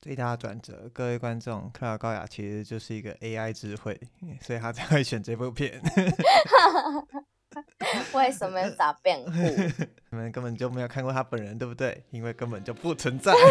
最大的转折，各位观众，克劳高雅其实就是一个 AI 智慧，所以他才会选这部片。为什么要打辩护？你们根本就没有看过他本人，对不对？因为根本就不存在。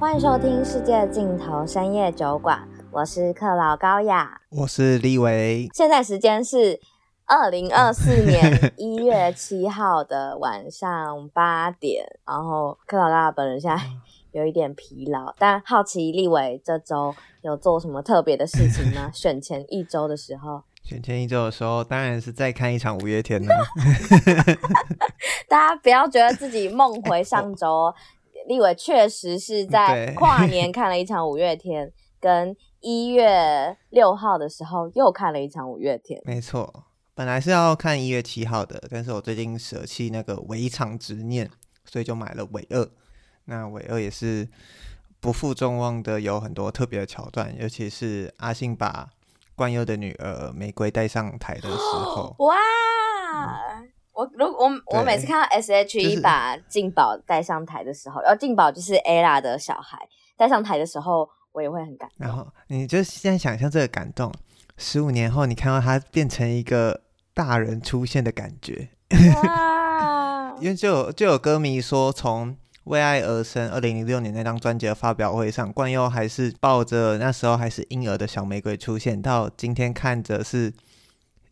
欢迎收听《世界尽头深夜酒馆》，我是克劳高雅，我是立维。现在时间是。二零二四年 一月七号的晚上八点，然后克劳高雅本人现在 有一点疲劳，但好奇立伟这周有做什么特别的事情吗？选前一周的时候，选前一周的时候，当然是再看一场五月天了。大家不要觉得自己梦回上周，立伟确实是在跨年看了一场五月天，跟一月六号的时候又看了一场五月天，没错。本来是要看一月七号的，但是我最近舍弃那个尾场执念，所以就买了尾二。那尾二也是不负众望的，有很多特别的桥段，尤其是阿信把冠佑的女儿玫瑰带上台的时候。哇！嗯、我如我我每次看到 S H E 把静宝带上台的时候，然后静宝就是 Ella 的小孩带上台的时候，我也会很感动。然后你就现在想象这个感动。十五年后，你看到他变成一个大人出现的感觉，因为就有就有歌迷说，从《为爱而生》二零零六年那张专辑的发表会上，冠佑还是抱着那时候还是婴儿的小玫瑰出现，到今天看着是。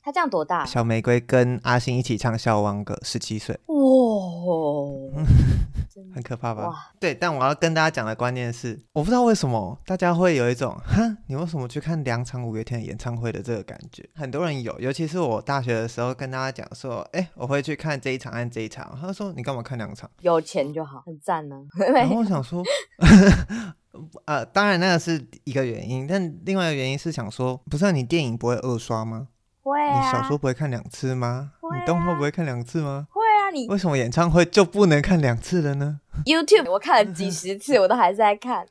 他这样多大？小玫瑰跟阿星一起唱《笑忘歌》，十七岁。哇、哦，很可怕吧？哇对，但我要跟大家讲的观念是，我不知道为什么大家会有一种，哼，你为什么去看两场五月天的演唱会的这个感觉？很多人有，尤其是我大学的时候跟大家讲说，哎、欸，我会去看这一场按这一场。他说，你干嘛看两场？有钱就好，很赞呢、啊。然后我想说，呃，当然那个是一个原因，但另外一个原因是想说，不是你电影不会二刷吗？会啊，你小说不会看两次吗？啊、你动画不会看两次吗？会啊，你为什么演唱会就不能看两次了呢？YouTube 我看了几十次，我都还在看。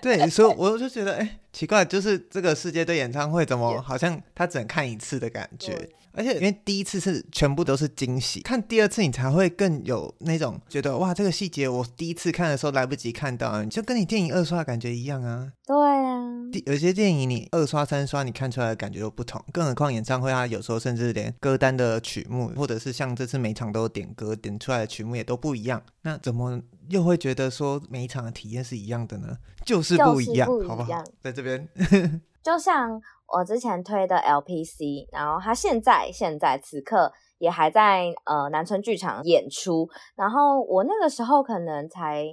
对，所以我就觉得，哎、欸，奇怪，就是这个世界对演唱会怎么好像他只能看一次的感觉。而且因为第一次是全部都是惊喜，看第二次你才会更有那种觉得哇，这个细节我第一次看的时候来不及看到，你就跟你电影二刷的感觉一样啊。对啊，有些电影你二刷三刷，你看出来的感觉都不同，更何况演唱会它有时候甚至连歌单的曲目，或者是像这次每场都有点歌，点出来的曲目也都不一样，那怎么又会觉得说每一场的体验是一样的呢？就是不一样，不一样好不好？在这边，就像。我之前推的 LPC，然后他现在现在此刻也还在呃南村剧场演出，然后我那个时候可能才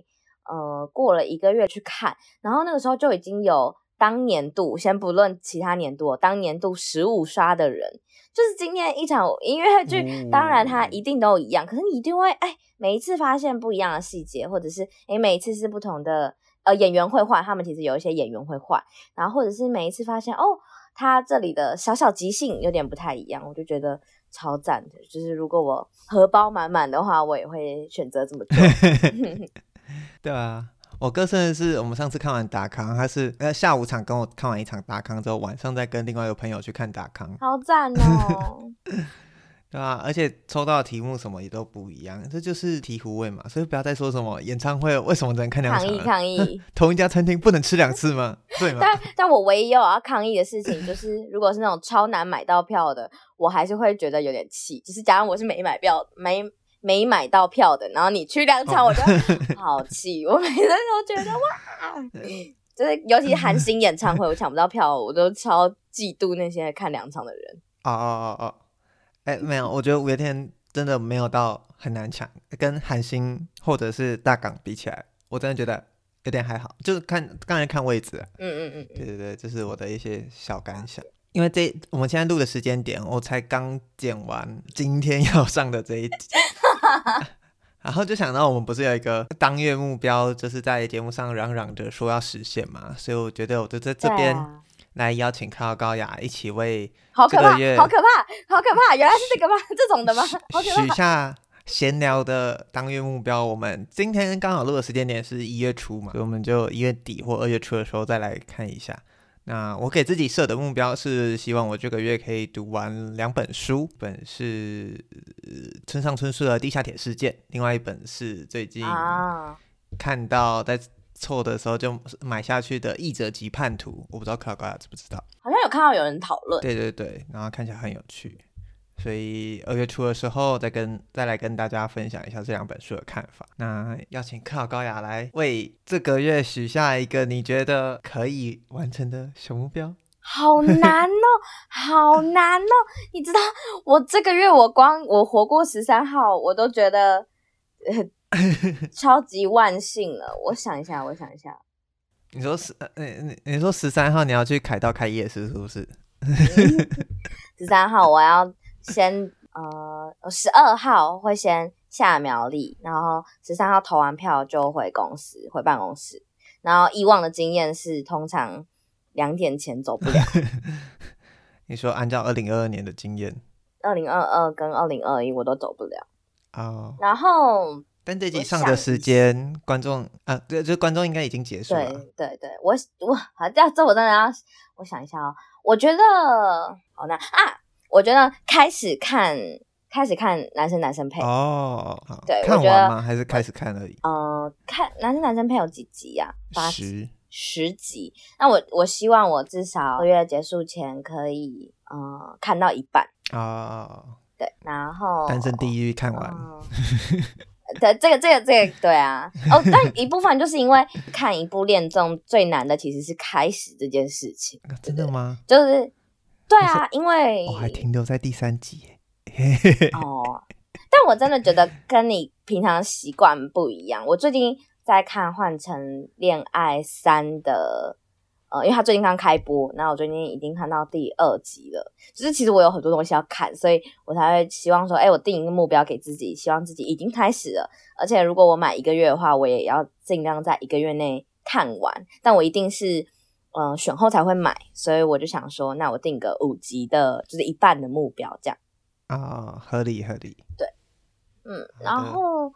呃过了一个月去看，然后那个时候就已经有当年度，先不论其他年度，当年度十五刷的人，就是今天一场音乐剧，嗯、当然它一定都一样，可是你一定会哎每一次发现不一样的细节，或者是哎每一次是不同的呃演员会换，他们其实有一些演员会换，然后或者是每一次发现哦。他这里的小小即兴有点不太一样，我就觉得超赞的。就是如果我荷包满满的话，我也会选择这么做。对啊，我哥甚至是我们上次看完达康，他是呃下午场跟我看完一场达康之后，晚上再跟另外一个朋友去看达康，好赞哦。对啊，而且抽到的题目什么也都不一样，这就是醍醐味嘛。所以不要再说什么演唱会为什么只能看两场？抗议抗议！同一家餐厅不能吃两次吗？对吗？但但我唯一有要抗议的事情就是，如果是那种超难买到票的，我还是会觉得有点气。就是假如我是没买票、没没买到票的，然后你去两场，我就 好气。我每次都觉得哇，就是尤其是韩星演唱会，我抢不到票，我都超嫉妒那些看两场的人。哦哦哦哦。哎、欸，没有，我觉得五月天真的没有到很难抢，跟韩星或者是大港比起来，我真的觉得有点还好，就是看刚才看位置，嗯嗯嗯，对对对，这是我的一些小感想。因为这我们现在录的时间点，我才刚剪完今天要上的这一集 然后就想到我们不是有一个当月目标，就是在节目上嚷嚷着说要实现嘛，所以我觉得我就在这边。来邀请克劳高雅一起为好可怕，好可怕，好可怕，原来是这个吗？这种的吗？许下闲聊的当月目标，我们今天刚好录的时间点是一月初嘛，所以我们就一月底或二月初的时候再来看一下。那我给自己设的目标是希望我这个月可以读完两本书，本是村上春树的《地下铁事件》，另外一本是最近看到在凑的时候就买下去的《译者及叛徒》，我不知道克劳高雅知不知道？好像有看到有人讨论。对对对，然后看起来很有趣，所以二月初的时候再跟再来跟大家分享一下这两本书的看法。那邀请克劳高雅来为这个月许下一个你觉得可以完成的小目标。好难哦，好难哦！你知道，我这个月我光我活过十三号，我都觉得、呃、超级万幸了。我想一下，我想一下。你说十，你你你说十三号你要去凯道开夜市是不是？十三号我要先呃，十二号会先下苗栗，然后十三号投完票就回公司回办公室。然后以往的经验是，通常。两点前走不了。你说按照二零二二年的经验，二零二二跟二零二一我都走不了。哦。然后，但这集上的时间，观众啊，对，就观众应该已经结束了。对对对，我我好，这这我真的要我想一下哦。我觉得好难啊！我觉得开始看，开始看男生男生配哦。对，看完吗？还是开始看而已？呃，看男生男生配有几集呀？八十。十集，那我我希望我至少月结束前可以，呃，看到一半啊。Oh. 对，然后单身地狱看完。呃、对，这个这个这个，对啊。哦，但一部分就是因为看一部恋综最难的其实是开始这件事情。真的吗？就是，对啊，因为我还停留在第三集。哦，但我真的觉得跟你平常习惯不一样。我最近。在看《换成恋爱三》的，呃，因为他最近刚开播，那我最近已经看到第二集了。就是其实我有很多东西要看，所以我才会希望说，哎，我定一个目标给自己，希望自己已经开始了。而且如果我买一个月的话，我也要尽量在一个月内看完。但我一定是，嗯、呃，选后才会买，所以我就想说，那我定个五集的，就是一半的目标，这样。啊、哦，合理合理。对，嗯，然后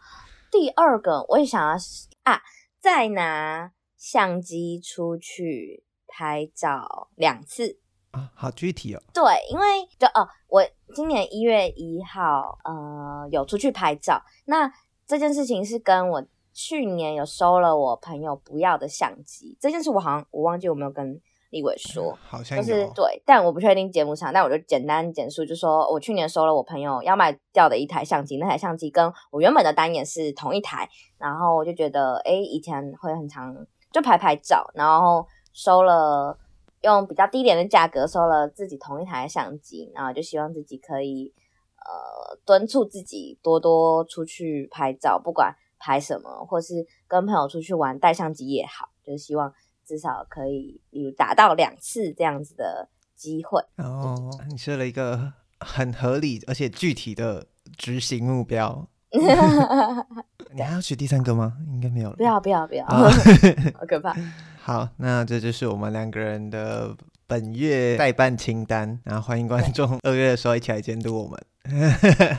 第二个我也想要。啊！再拿相机出去拍照两次啊，好具体哦。对，因为就哦，我今年一月一号呃有出去拍照，那这件事情是跟我去年有收了我朋友不要的相机，这件事我好像我忘记有没有跟。立伟说：“好像就是对，但我不确定节目上，但我就简单简述，就说我去年收了我朋友要卖掉的一台相机，那台相机跟我原本的单眼是同一台，然后我就觉得，哎，以前会很常就拍拍照，然后收了用比较低廉的价格收了自己同一台相机，然后就希望自己可以呃敦促自己多多出去拍照，不管拍什么，或是跟朋友出去玩带相机也好，就是希望。”至少可以有达到两次这样子的机会哦。你设了一个很合理而且具体的执行目标。你还要取第三个吗？应该没有了。不要不要不要，好可怕。好，那这就是我们两个人的本月待办清单。然后欢迎观众二月的时候一起来监督我们。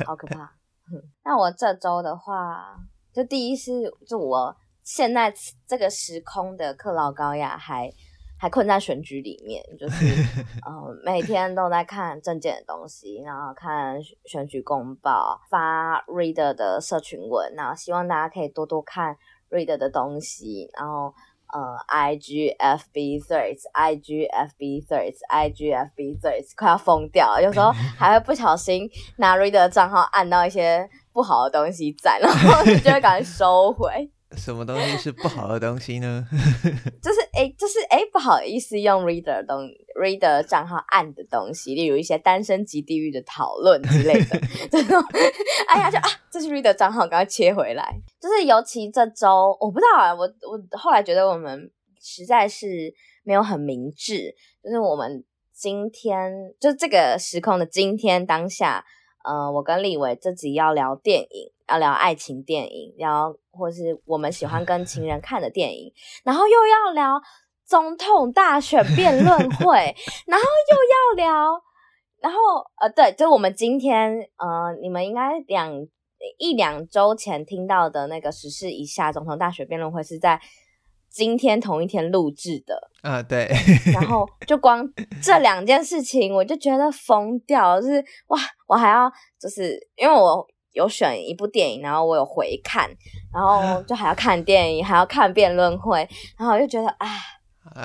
好可怕。那我这周的话，就第一是就我。现在这个时空的克劳高雅还还困在选举里面，就是 呃每天都在看证件的东西，然后看选举公报，发 Reader 的社群文，然后希望大家可以多多看 Reader 的东西，然后呃 IGFB Threads，IGFB Threads，IGFB Threads，快要疯掉了，有时候 还会不小心拿 Reader 的账号按到一些不好的东西在，然后就会赶紧收回。什么东西是不好的东西呢？就是哎、欸，就是哎、欸，不好意思用 reader 东 reader 账号按的东西，例如一些单身级地狱的讨论之类的 这种。哎呀，就啊，这是 reader 账号，赶快切回来。就是尤其这周，我不知道啊，我我后来觉得我们实在是没有很明智。就是我们今天，就这个时空的今天当下，呃，我跟立伟这集要聊电影。要聊爱情电影，聊或是我们喜欢跟情人 看的电影，然后又要聊总统大选辩论 会，然后又要聊，然后呃，对，就我们今天呃，你们应该两一两周前听到的那个时事一下总统大选辩论会是在今天同一天录制的啊、呃，对，然后就光这两件事情，我就觉得疯掉，就是哇，我还要就是因为我。有选一部电影，然后我有回看，然后 就还要看电影，还要看辩论会，然后我就觉得啊，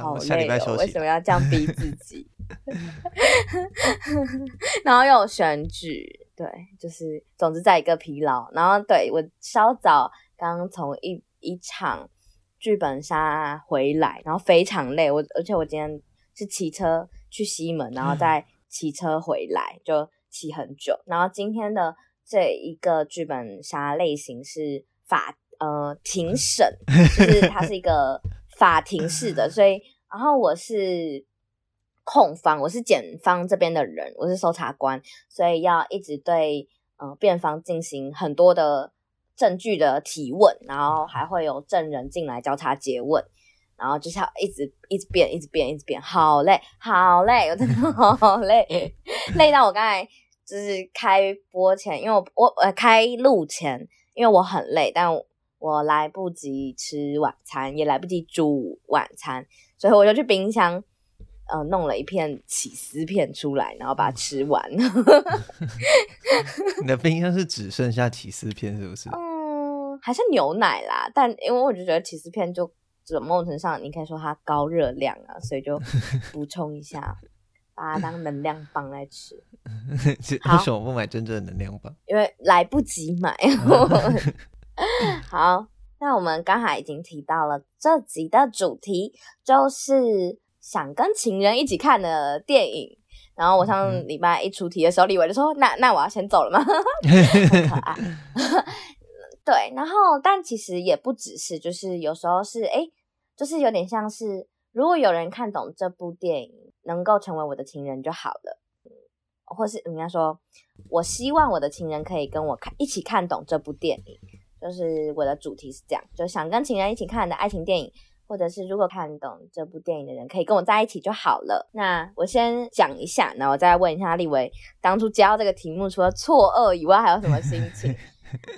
好累哦，为什么要这样逼自己？然后又有选举，对，就是总之在一个疲劳。然后对我稍早刚刚从一一场剧本杀回来，然后非常累。我而且我今天是骑车去西门，然后再骑车回来，就骑很久。然后今天的这一个剧本杀类型是法呃庭 审，就是它是一个法庭式的，所以然后我是。控方，我是检方这边的人，我是搜查官，所以要一直对呃辩方进行很多的证据的提问，然后还会有证人进来交叉诘问，然后就是要一直一直辩，一直辩，一直辩，好累，好累，我真的 好累，累到我刚才就是开播前，因为我我呃开录前，因为我很累，但我来不及吃晚餐，也来不及煮晚餐，所以我就去冰箱。呃，弄了一片起司片出来，然后把它吃完。你的冰箱是只剩下起司片，是不是？嗯，还是牛奶啦。但因为我就觉得起司片就这某种程度上，你可以说它高热量啊，所以就补充一下，把它当能量棒来吃。为什么不买真正的能量棒？因为来不及买。好，那我们刚才已经提到了这集的主题，就是。想跟情人一起看的电影，然后我上礼拜一出题的时候，李伟就说：“那那我要先走了吗？” 很可爱。对，然后但其实也不只是，就是有时候是哎，就是有点像是，如果有人看懂这部电影，能够成为我的情人就好了。或是人家说，我希望我的情人可以跟我看一起看懂这部电影，就是我的主题是这样，就想跟情人一起看的爱情电影。或者是如果看懂这部电影的人，可以跟我在一起就好了。那我先讲一下，然后我再问一下立伟，当初接到这个题目，除了错愕以外，还有什么心情？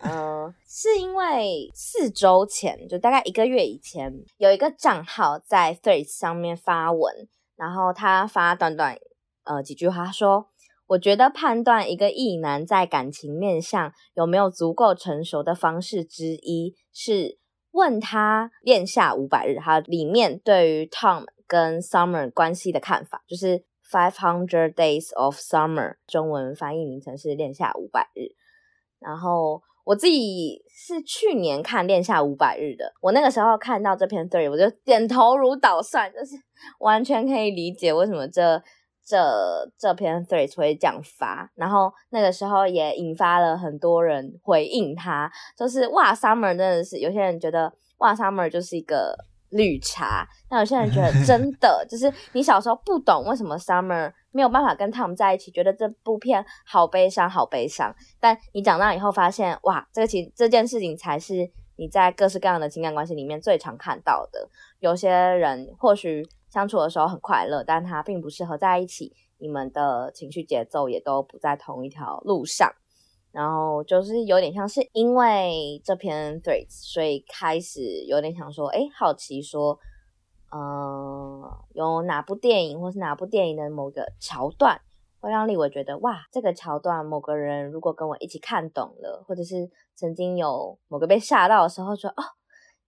嗯、呃，是因为四周前，就大概一个月以前，有一个账号在 Threads 上面发文，然后他发短短呃几句话说：“我觉得判断一个异男在感情面向有没有足够成熟的方式之一是。”问他恋夏五百日，他里面对于 Tom 跟 Summer 关系的看法，就是 Five Hundred Days of Summer，中文翻译名称是恋夏五百日。然后我自己是去年看恋夏五百日的，我那个时候看到这篇 thread，我就点头如捣蒜，就是 完全可以理解为什么这。这这篇 thread 会这样发，然后那个时候也引发了很多人回应他，就是哇，Summer 真的是有些人觉得哇，Summer 就是一个绿茶，但有些人觉得 真的就是你小时候不懂为什么 Summer 没有办法跟 Tom 在一起，觉得这部片好悲伤，好悲伤，但你长大以后发现哇，这个情这件事情才是你在各式各样的情感关系里面最常看到的。有些人或许。相处的时候很快乐，但他并不适合在一起。你们的情绪节奏也都不在同一条路上，然后就是有点像是因为这篇 threads，所以开始有点想说，哎，好奇说，呃，有哪部电影或是哪部电影的某个桥段会让立伟觉得，哇，这个桥段某个人如果跟我一起看懂了，或者是曾经有某个被吓到的时候说，哦。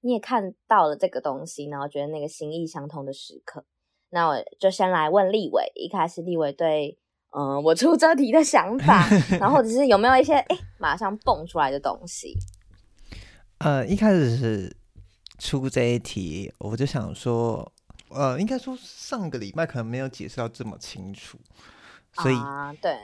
你也看到了这个东西，然后觉得那个心意相通的时刻，那我就先来问立伟。一开始立伟对，嗯、呃，我出这题的想法，然后或者是有没有一些哎，马上蹦出来的东西？呃，一开始是出这一题，我就想说，呃，应该说上个礼拜可能没有解释到这么清楚，所以啊，对。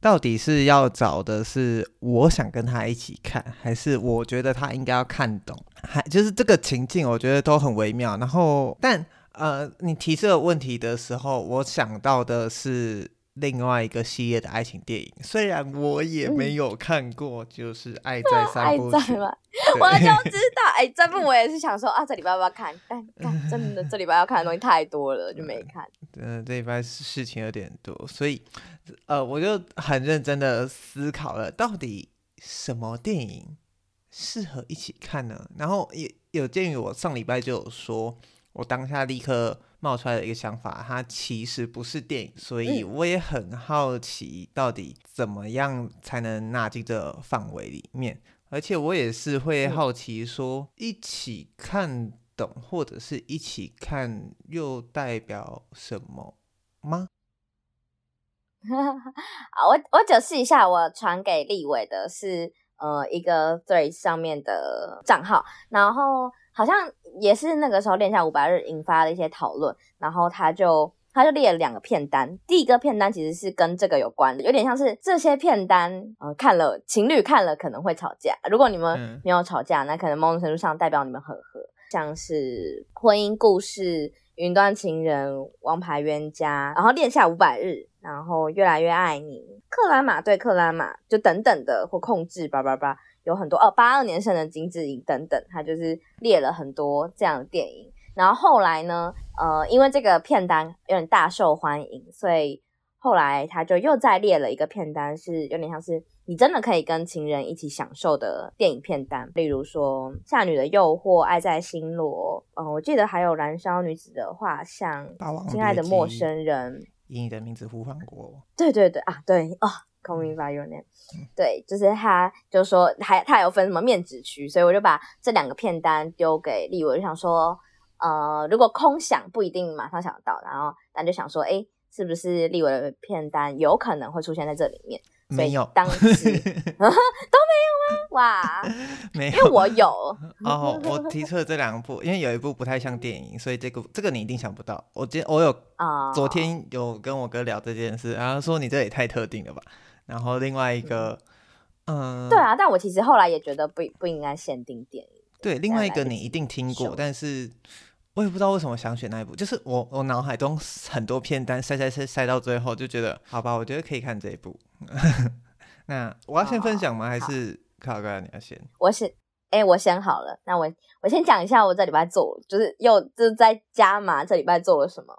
到底是要找的是我想跟他一起看，还是我觉得他应该要看懂？还就是这个情境，我觉得都很微妙。然后，但呃，你提这个问题的时候，我想到的是。另外一个系列的爱情电影，虽然我也没有看过，就是《爱在 三部曲》。我就知道，哎、欸，这部我也是想说 啊，这礼拜要不要看？但但真的这礼拜要看的东西太多了，就没看。嗯、呃，这礼拜事情有点多，所以呃，我就很认真的思考了，到底什么电影适合一起看呢？然后也有鉴于我上礼拜就有说。我当下立刻冒出来的一个想法，它其实不是电影，所以我也很好奇，到底怎么样才能纳进这范围里面？而且我也是会好奇，说一起看懂或者是一起看又代表什么吗？好，我我解释一下，我传给立伟的是呃一个 Threads 上面的账号，然后好像也是那个时候恋夏五百日引发了一些讨论，然后他就他就列了两个片单，第一个片单其实是跟这个有关的，有点像是这些片单呃看了情侣看了可能会吵架，如果你们没有吵架，那可能某种程度上代表你们很合，像是婚姻故事。云端情人、王牌冤家，然后恋夏五百日，然后越来越爱你，克拉玛对克拉玛，就等等的或控制叭叭叭，有很多哦，八二年生的金智英等等，他就是列了很多这样的电影。然后后来呢，呃，因为这个片单有点大受欢迎，所以后来他就又再列了一个片单，是有点像是。你真的可以跟情人一起享受的电影片单，例如说《夏女的诱惑》《爱在星罗》，嗯，我记得还有《燃烧女子的画像》《亲爱的陌生人》《以你的名字呼唤过》。对对对啊，对哦，《Call Me by Your Name》。对，就是他，就是说还他还有分什么面子区，所以我就把这两个片单丢给立伟，就想说，呃，如果空想不一定马上想得到，然后但就想说，哎，是不是立伟的片单有可能会出现在这里面？没有，当时 都没有吗？哇，没有，因为我有哦。我提出了这两部，因为有一部不太像电影，所以这个这个你一定想不到。我今我有啊，昨天有跟我哥聊这件事，然后说你这也太特定了吧。然后另外一个，嗯，对啊，但我其实后来也觉得不不应该限定电影。对，另外一个你一定听过，但是。我也不知道为什么想选那一部，就是我我脑海中很多片单塞塞塞塞到最后，就觉得好吧，我觉得可以看这一部。那我要先分享吗？哦、还是卡哥你要先？我先，哎、欸，我先好了。那我我先讲一下我这礼拜做，就是又就是在加码这礼拜做了什么。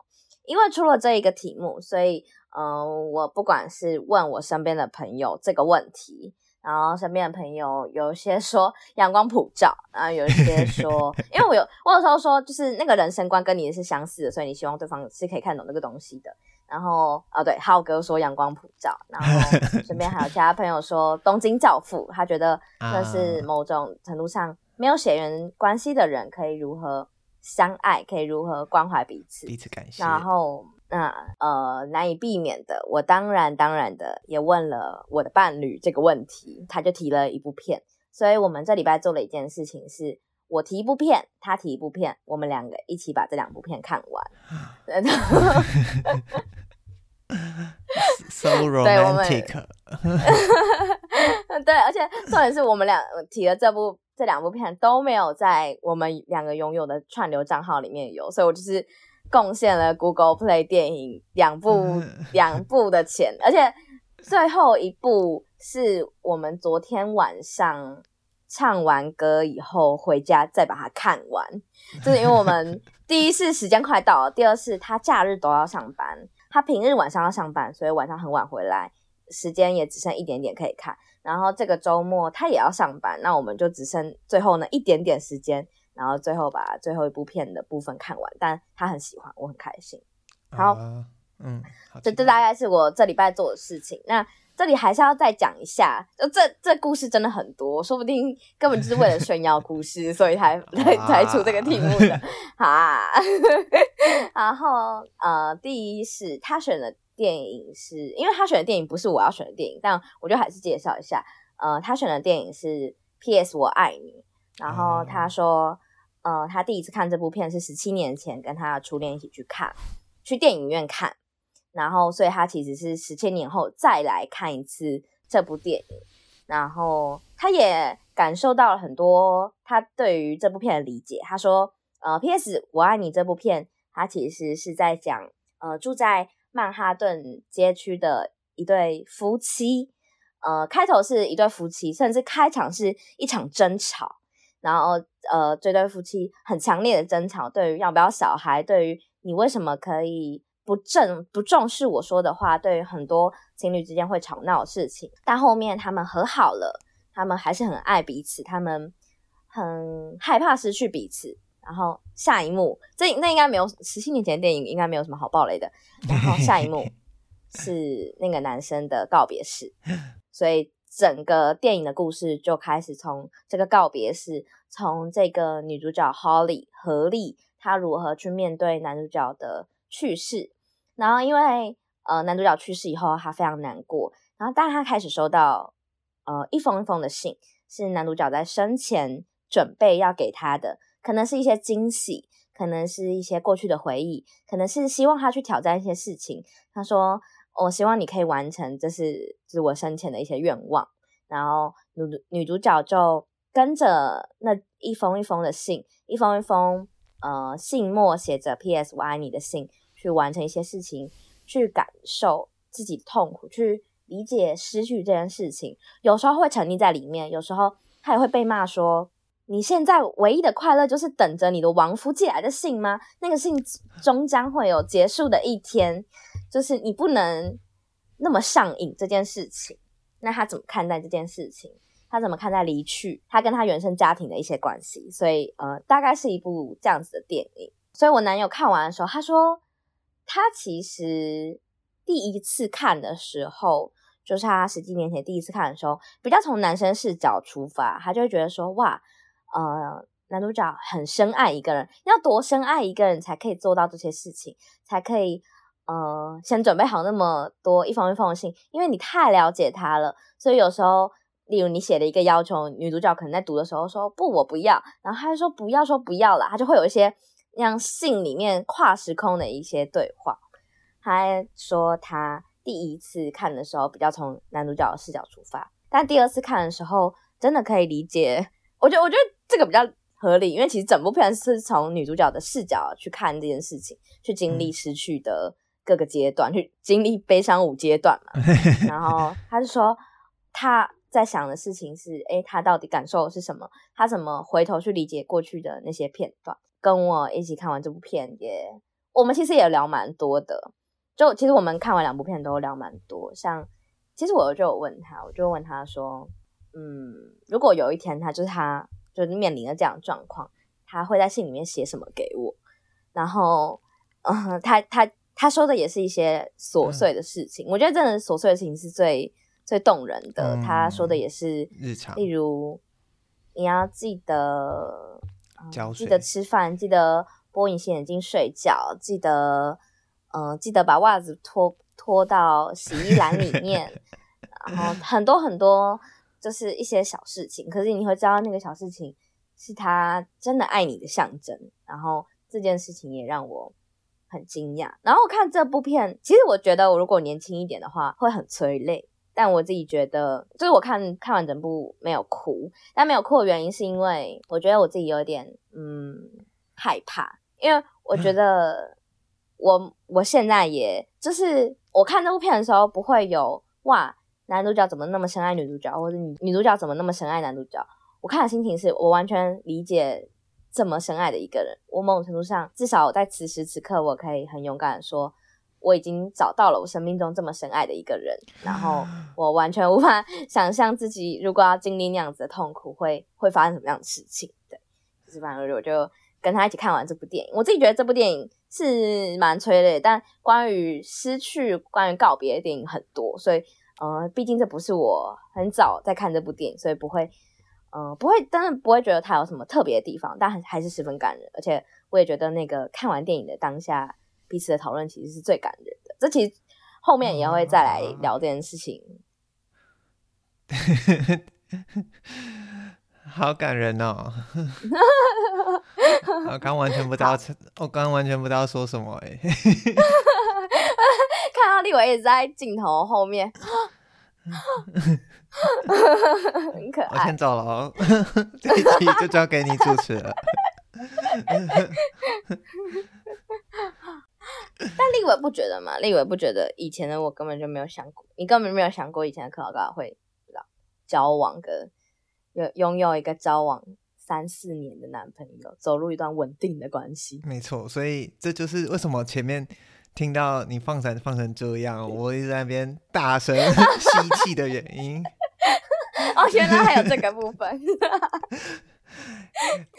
因为出了这一个题目，所以嗯、呃，我不管是问我身边的朋友这个问题。然后身边的朋友有些说阳光普照，然后有一些 说，因为我有我有时候说，就是那个人生观跟你是相似的，所以你希望对方是可以看懂这个东西的。然后啊、哦，对，浩哥说阳光普照，然后 身边还有其他朋友说东京教父，他觉得这是某种程度上没有血缘关系的人可以如何相爱，可以如何关怀彼此，彼此感谢。然后。那呃，难以避免的，我当然当然的也问了我的伴侣这个问题，他就提了一部片，所以我们这礼拜做了一件事情是，我提一部片，他提一部片，我们两个一起把这两部片看完。So romantic。对，而且重点是我们俩提了这部这两部片都没有在我们两个拥有的串流账号里面有，所以我就是。贡献了 Google Play 电影两部 两部的钱，而且最后一部是我们昨天晚上唱完歌以后回家再把它看完，就是因为我们 第一是时间快到了，第二是他假日都要上班，他平日晚上要上班，所以晚上很晚回来，时间也只剩一点点可以看，然后这个周末他也要上班，那我们就只剩最后呢一点点时间。然后最后把最后一部片的部分看完，但他很喜欢，我很开心。好，啊、嗯，这这大概是我这礼拜做的事情。那这里还是要再讲一下，就这这故事真的很多，说不定根本就是为了炫耀故事，所以才 才才出这个题目的。好啊，然后呃，第一是他选的电影是，因为他选的电影不是我要选的电影，但我就还是介绍一下。呃，他选的电影是《P.S. 我爱你》，然后他说。呃，他第一次看这部片是十七年前跟他的初恋一起去看，去电影院看，然后所以他其实是十七年后再来看一次这部电影，然后他也感受到了很多他对于这部片的理解。他说：“呃，P.S. 我爱你这部片，他其实是在讲呃住在曼哈顿街区的一对夫妻，呃，开头是一对夫妻，甚至开场是一场争吵。”然后，呃，这对夫妻很强烈的争吵，对于要不要小孩，对于你为什么可以不正不重视我说的话，对于很多情侣之间会吵闹的事情，但后面他们和好了，他们还是很爱彼此，他们很害怕失去彼此，然后下一幕，这那应该没有十七年前的电影，应该没有什么好暴雷的。然后下一幕 是那个男生的告别式，所以整个电影的故事就开始从这个告别式，从这个女主角 Holly 何丽，她如何去面对男主角的去世。然后因为呃男主角去世以后，她非常难过。然后当她开始收到呃一封一封的信，是男主角在生前准备要给她的。可能是一些惊喜，可能是一些过去的回忆，可能是希望她去挑战一些事情。他说：“我希望你可以完成，这是这是我生前的一些愿望。”然后女女主角就跟着那一封一封的信，一封一封呃信末写着 “P.S. 我爱你”的信，去完成一些事情，去感受自己痛苦，去理解失去这件事情。有时候会沉溺在里面，有时候他也会被骂说。你现在唯一的快乐就是等着你的亡夫寄来的信吗？那个信终将会有结束的一天，就是你不能那么上瘾这件事情。那他怎么看待这件事情？他怎么看待离去？他跟他原生家庭的一些关系？所以，呃，大概是一部这样子的电影。所以我男友看完的时候，他说他其实第一次看的时候，就是他十几年前第一次看的时候，比较从男生视角出发，他就会觉得说，哇。呃，男主角很深爱一个人，要多深爱一个人才可以做到这些事情，才可以呃，先准备好那么多一封一封的信，因为你太了解他了，所以有时候，例如你写了一个要求，女主角可能在读的时候说不，我不要，然后他就说不要，说不要了，他就会有一些让信里面跨时空的一些对话。他说他第一次看的时候比较从男主角的视角出发，但第二次看的时候真的可以理解。我觉得，我觉得这个比较合理，因为其实整部片是从女主角的视角去看这件事情，去经历失去的各个阶段，嗯、去经历悲伤五阶段嘛。然后他就说他在想的事情是：诶，他到底感受的是什么？他怎么回头去理解过去的那些片段？跟我一起看完这部片也，也我们其实也聊蛮多的。就其实我们看完两部片都聊蛮多。像其实我就有问他，我就问他说。嗯，如果有一天他就是他，就是面临了这样的状况，他会在信里面写什么给我？然后，嗯，他他他说的也是一些琐碎的事情，嗯、我觉得真的琐碎的事情是最最动人的。嗯、他说的也是日常，例如你要记得，嗯、记得吃饭，记得拨隐形眼镜睡觉，记得，嗯，记得把袜子脱脱到洗衣篮里面，然后很多很多。就是一些小事情，可是你会知道那个小事情是他真的爱你的象征。然后这件事情也让我很惊讶。然后看这部片，其实我觉得我如果年轻一点的话会很催泪，但我自己觉得，就是我看看完整部没有哭。但没有哭的原因是因为我觉得我自己有点嗯害怕，因为我觉得 我我现在也就是我看这部片的时候不会有哇。男主角怎么那么深爱女主角，或者女女主角怎么那么深爱男主角？我看的心情是我完全理解这么深爱的一个人。我某种程度上，至少在此时此刻，我可以很勇敢的说，我已经找到了我生命中这么深爱的一个人。然后我完全无法 想象自己如果要经历那样子的痛苦，会会发生什么样的事情。对，就是反正我就跟他一起看完这部电影。我自己觉得这部电影是蛮催泪，但关于失去、关于告别的电影很多，所以。呃，毕竟这不是我很早在看这部电影，所以不会，呃，不会，但是不会觉得它有什么特别的地方，但还还是十分感人。而且我也觉得那个看完电影的当下，彼此的讨论其实是最感人的。这其实后面也会再来聊这件事情。好感人哦！我刚完全不知道，我刚完全不知道说什么哎。看到立伟一直在镜头后面，很可爱。我先走了哦，这一期就交给你主持了。但立伟不觉得吗？立伟不觉得以前的我根本就没有想过，你根本没有想过以前的克劳高会交往跟有拥有一个交往三四年的男朋友，走入一段稳定的关系。没错，所以这就是为什么前面。听到你放闪放成这样，我一直在那边大声吸气的原因。哦，原来还有这个部分。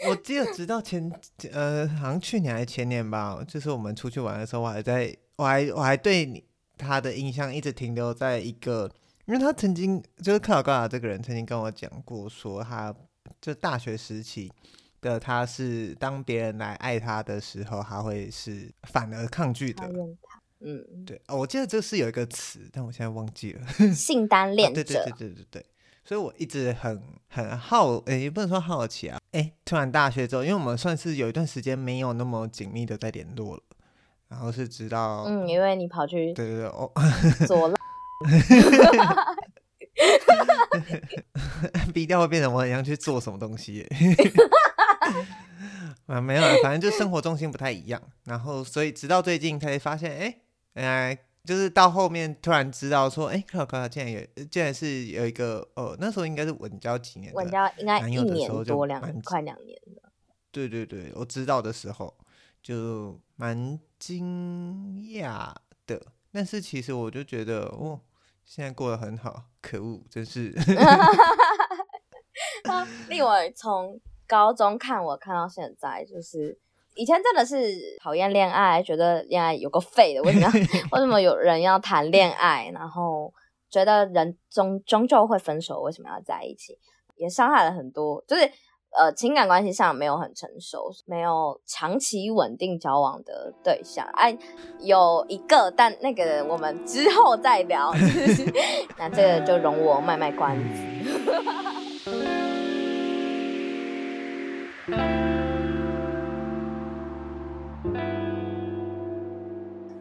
我记得直到前呃，好像去年还是前年吧，就是我们出去玩的时候，我还在，我还我还对你他的印象一直停留在一个，因为他曾经就是克劳高雅这个人曾经跟我讲过，说他就大学时期的他是当别人来爱他的时候，他会是反而抗拒的。嗯，对，我记得这是有一个词，但我现在忘记了。性单恋者。对对对对对对。所以我一直很很好，诶、欸，也不能说好奇啊，诶、欸，突然大学之后，因为我们算是有一段时间没有那么紧密的在联络了，然后是直到，嗯，因为你跑去，对对对，哦，左了，逼掉会变成我很想去做什么东西，啊，没有，反正就生活重心不太一样，然后所以直到最近才发现，哎、欸，原来。就是到后面突然知道说，哎、欸，克劳高雅竟然有，竟然是有一个，呃，那时候应该是稳交几年，稳交应该一年多两快两年了。对对对，我知道的时候就蛮惊讶的，但是其实我就觉得，哦，现在过得很好，可恶，真是。令我从高中看我看到现在，就是。以前真的是讨厌恋爱，觉得恋爱有个废的。为什么？为什么有人要谈恋爱？然后觉得人终终究会分手，为什么要在一起？也伤害了很多，就是呃情感关系上没有很成熟，没有长期稳定交往的对象。哎，有一个，但那个我们之后再聊。那这个就容我卖卖关子。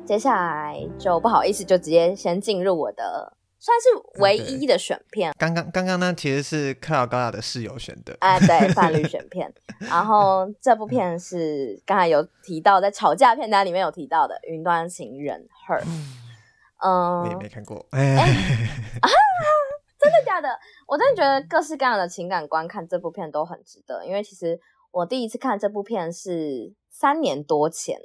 接下来就不好意思，就直接先进入我的算是唯一的选片。刚刚刚刚呢，其实是克劳高雅的室友选的。哎，对，伴侣选片。然后这部片是刚才有提到，在吵架片单里面有提到的《云端情人》Her。嗯，我也没看过。哎 啊，真的假的？我真的觉得各式各样的情感观看这部片都很值得，因为其实我第一次看这部片是三年多前。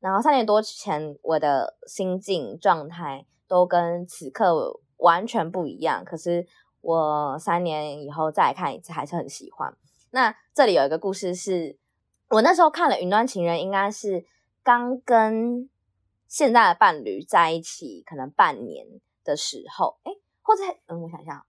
然后三年多前，我的心境状态都跟此刻完全不一样。可是我三年以后再看一次，还是很喜欢。那这里有一个故事是，我那时候看了《云端情人》，应该是刚跟现在的伴侣在一起，可能半年的时候，诶，或者嗯，我想一下。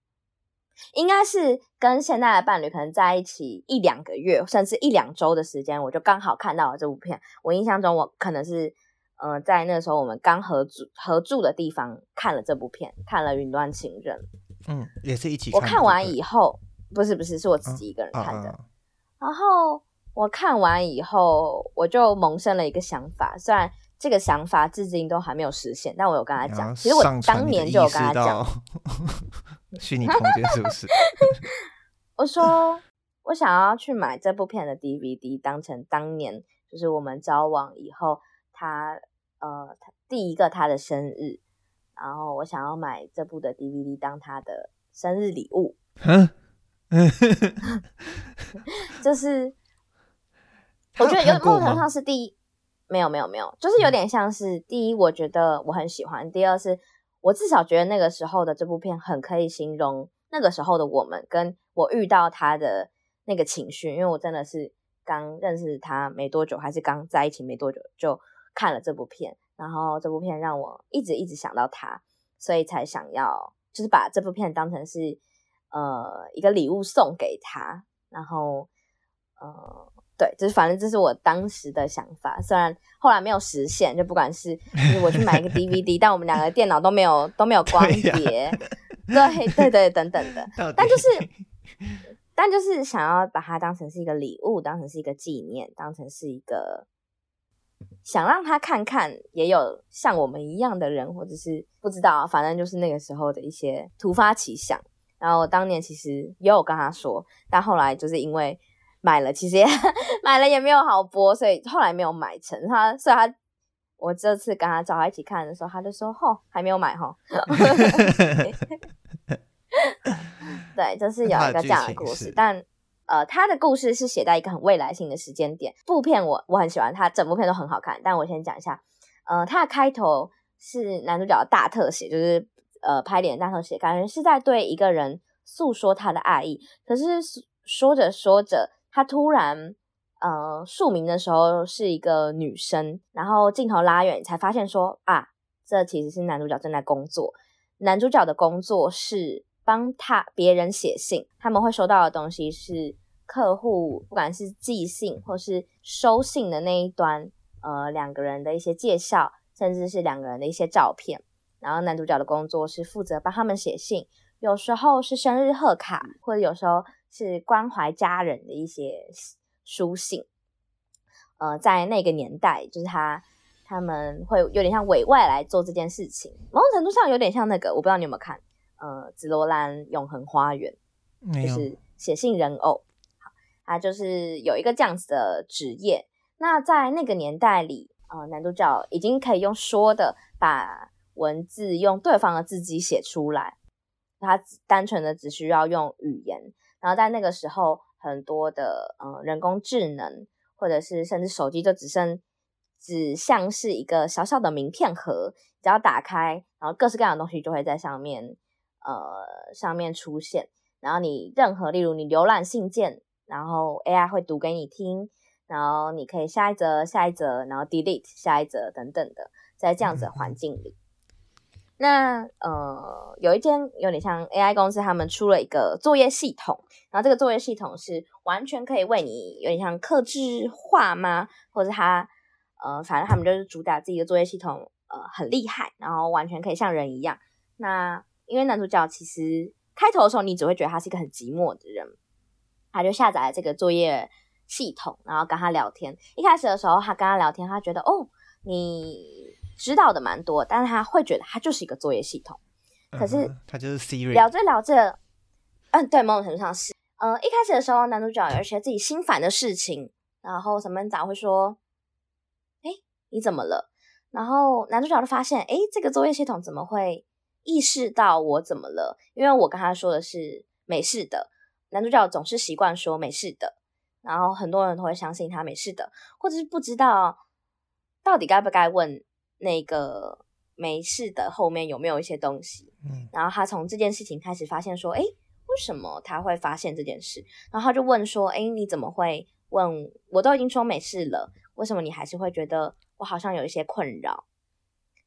应该是跟现在的伴侣可能在一起一两个月，甚至一两周的时间，我就刚好看到了这部片。我印象中，我可能是，呃，在那个时候我们刚合住合住的地方看了这部片，看了《云端情人》。嗯，也是一起看。我看完以后，不是不是，是我自己一个人看的。然后我看完以后，我就萌生了一个想法，虽然这个想法至今都还没有实现，但我有跟他讲，其实我当年就有跟他讲。虚拟空间是不是？我说我想要去买这部片的 DVD，当成当年就是我们交往以后他呃他第一个他的生日，然后我想要买这部的 DVD 当他的生日礼物。嗯，就是 我觉得有某种程度上是第一，没有没有没有，就是有点像是第一，我觉得我很喜欢；第二是。我至少觉得那个时候的这部片很可以形容那个时候的我们，跟我遇到他的那个情绪，因为我真的是刚认识他没多久，还是刚在一起没多久就看了这部片，然后这部片让我一直一直想到他，所以才想要就是把这部片当成是呃一个礼物送给他，然后呃。对，就是反正这是我当时的想法，虽然后来没有实现。就不管是就是我去买一个 DVD，但我们两个电脑都没有都没有光碟，对、啊、对对对，等等的。但就是 但就是想要把它当成是一个礼物，当成是一个纪念，当成是一个想让他看看，也有像我们一样的人，或者是不知道，反正就是那个时候的一些突发奇想。然后当年其实也有跟他说，但后来就是因为。买了，其实也 买了也没有好播，所以后来没有买成。他，所以他，我这次跟他找他一起看的时候，他就说：“吼，还没有买吼。”对，就是有一个这样的故事，但呃，他的故事是写在一个很未来性的时间点。部片我我很喜欢，他整部片都很好看。但我先讲一下，呃，他的开头是男主角的大特写，就是呃拍脸的大特写，感觉是在对一个人诉说他的爱意，可是说着说着。他突然呃署名的时候是一个女生，然后镜头拉远才发现说啊，这其实是男主角正在工作。男主角的工作是帮他别人写信，他们会收到的东西是客户不管是寄信或是收信的那一端，呃，两个人的一些介绍，甚至是两个人的一些照片。然后男主角的工作是负责帮他们写信，有时候是生日贺卡，或者有时候是关怀家人的一些书信。呃，在那个年代，就是他。他们会有点像委外来做这件事情，某种程度上有点像那个，我不知道你有没有看，呃，紫罗兰永恒花园，就是写信人偶，好，他就是有一个这样子的职业。那在那个年代里，呃，男主角已经可以用说的把文字用对方的字迹写出来，他单纯的只需要用语言。然后在那个时候，很多的呃人工智能或者是甚至手机就只剩。只像是一个小小的名片盒，只要打开，然后各式各样的东西就会在上面，呃，上面出现。然后你任何，例如你浏览信件，然后 AI 会读给你听，然后你可以下一则、下一则，然后 delete 下一则等等的，在这样子的环境里。嗯、那呃，有一间有点像 AI 公司，他们出了一个作业系统，然后这个作业系统是完全可以为你有点像克制化吗？或者他。呃，反正他们就是主打自己的作业系统，呃，很厉害，然后完全可以像人一样。那因为男主角其实开头的时候，你只会觉得他是一个很寂寞的人，他就下载了这个作业系统，然后跟他聊天。一开始的时候，他跟他聊天，他觉得哦，你知道的蛮多，但是他会觉得他就是一个作业系统。可是、嗯、他就是 Siri。聊着聊着，嗯，对，某种程度上是。嗯、呃，一开始的时候，男主角有一些自己心烦的事情，然后什么早会说。哎你怎么了？然后男主角就发现，哎，这个作业系统怎么会意识到我怎么了？因为我跟他说的是没事的，男主角总是习惯说没事的，然后很多人都会相信他没事的，或者是不知道到底该不该问那个没事的后面有没有一些东西。嗯，然后他从这件事情开始发现说，哎，为什么他会发现这件事？然后他就问说，哎，你怎么会问？我都已经说没事了，为什么你还是会觉得？我好像有一些困扰，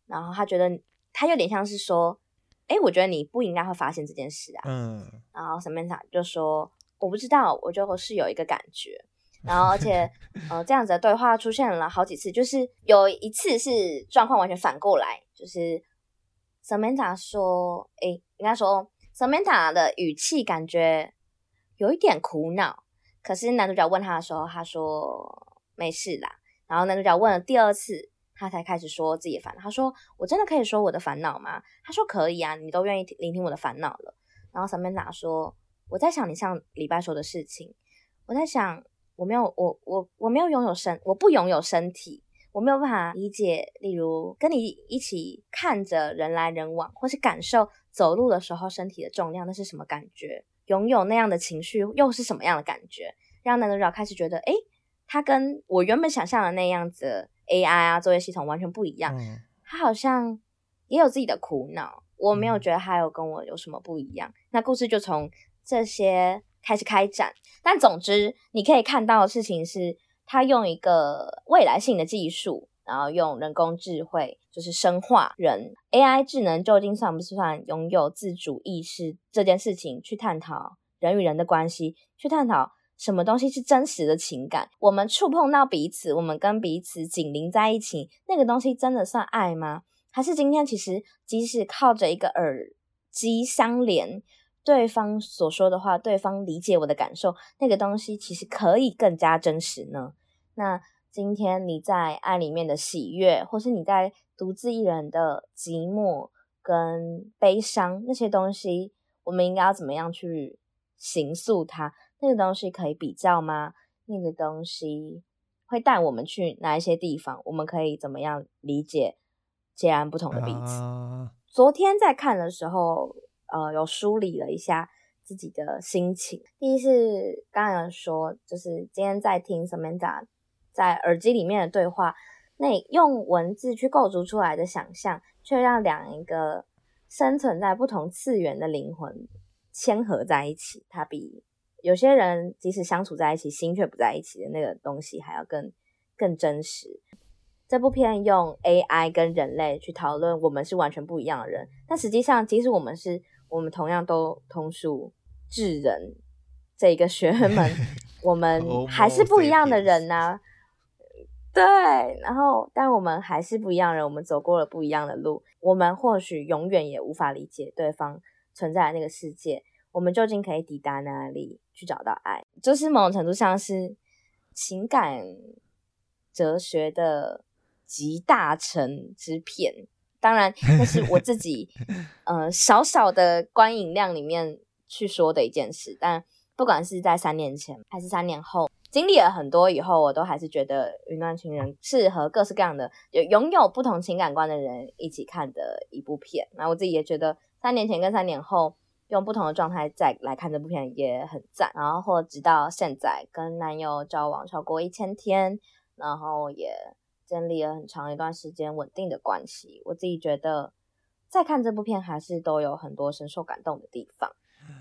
然后他觉得他有点像是说，哎，我觉得你不应该会发现这件事啊。嗯。然后 Samantha 就说，我不知道，我就是有一个感觉。然后而且，呃，这样子的对话出现了好几次，就是有一次是状况完全反过来，就是 Samantha 说，哎，应该说 Samantha 的语气感觉有一点苦恼，可是男主角问他的时候，他说没事啦。然后男主角问了第二次，他才开始说自己的烦恼。他说：“我真的可以说我的烦恼吗？”他说：“可以啊，你都愿意聆听我的烦恼了。”然后 Samantha 说：“我在想你上礼拜说的事情。我在想，我没有，我我我没有拥有身，我不拥有身体，我没有办法理解。例如跟你一起看着人来人往，或是感受走路的时候身体的重量，那是什么感觉？拥有那样的情绪又是什么样的感觉？让男主角开始觉得，诶。他跟我原本想象的那样子 AI 啊作业系统完全不一样，嗯，他好像也有自己的苦恼，我没有觉得他有跟我有什么不一样。嗯，那故事就从这些开始开展，但总之你可以看到的事情是，他用一个未来性的技术，然后用人工智慧，就是生化人 AI 智能究竟算不算拥有自主意识这件事情，去探讨人与人的关系，去探讨。什么东西是真实的情感？我们触碰到彼此，我们跟彼此紧邻在一起，那个东西真的算爱吗？还是今天其实即使靠着一个耳机相连，对方所说的话，对方理解我的感受，那个东西其实可以更加真实呢？那今天你在爱里面的喜悦，或是你在独自一人的寂寞跟悲伤，那些东西，我们应该要怎么样去形塑它？那个东西可以比较吗？那个东西会带我们去哪一些地方？我们可以怎么样理解截然不同的彼此？Uh... 昨天在看的时候，呃，有梳理了一下自己的心情。第一是刚刚说，就是今天在听 Samantha 在耳机里面的对话，那用文字去构筑出来的想象，却让两一个生存在不同次元的灵魂牵合在一起。它比有些人即使相处在一起，心却不在一起的那个东西还要更更真实。这部片用 AI 跟人类去讨论我们是完全不一样的人，但实际上，即使我们是我们同样都同属智人这一个学 门，我们还是不一样的人呐、啊。对，然后但我们还是不一样人，我们走过了不一样的路，我们或许永远也无法理解对方存在的那个世界。我们究竟可以抵达哪里去找到爱？就是某种程度上是情感哲学的集大成之片。当然，那是我自己呃小小的观影量里面去说的一件事。但不管是在三年前还是三年后，经历了很多以后，我都还是觉得《云端情人》是和各式各样的有拥有不同情感观的人一起看的一部片。那我自己也觉得，三年前跟三年后。用不同的状态再来看这部片也很赞，然后或直到现在跟男友交往超过一千天，然后也建立了很长一段时间稳定的关系。我自己觉得在看这部片还是都有很多深受感动的地方。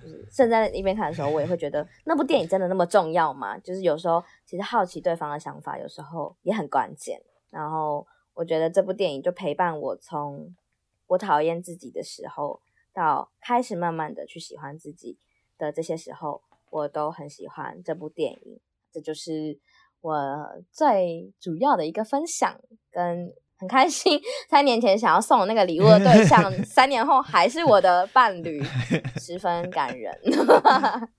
就是 现在一边看的时候，我也会觉得那部电影真的那么重要吗？就是有时候其实好奇对方的想法，有时候也很关键。然后我觉得这部电影就陪伴我从我讨厌自己的时候。到开始慢慢的去喜欢自己的这些时候，我都很喜欢这部电影。这就是我最主要的一个分享，跟很开心。三年前想要送我那个礼物的对象，三年后还是我的伴侣，十分感人。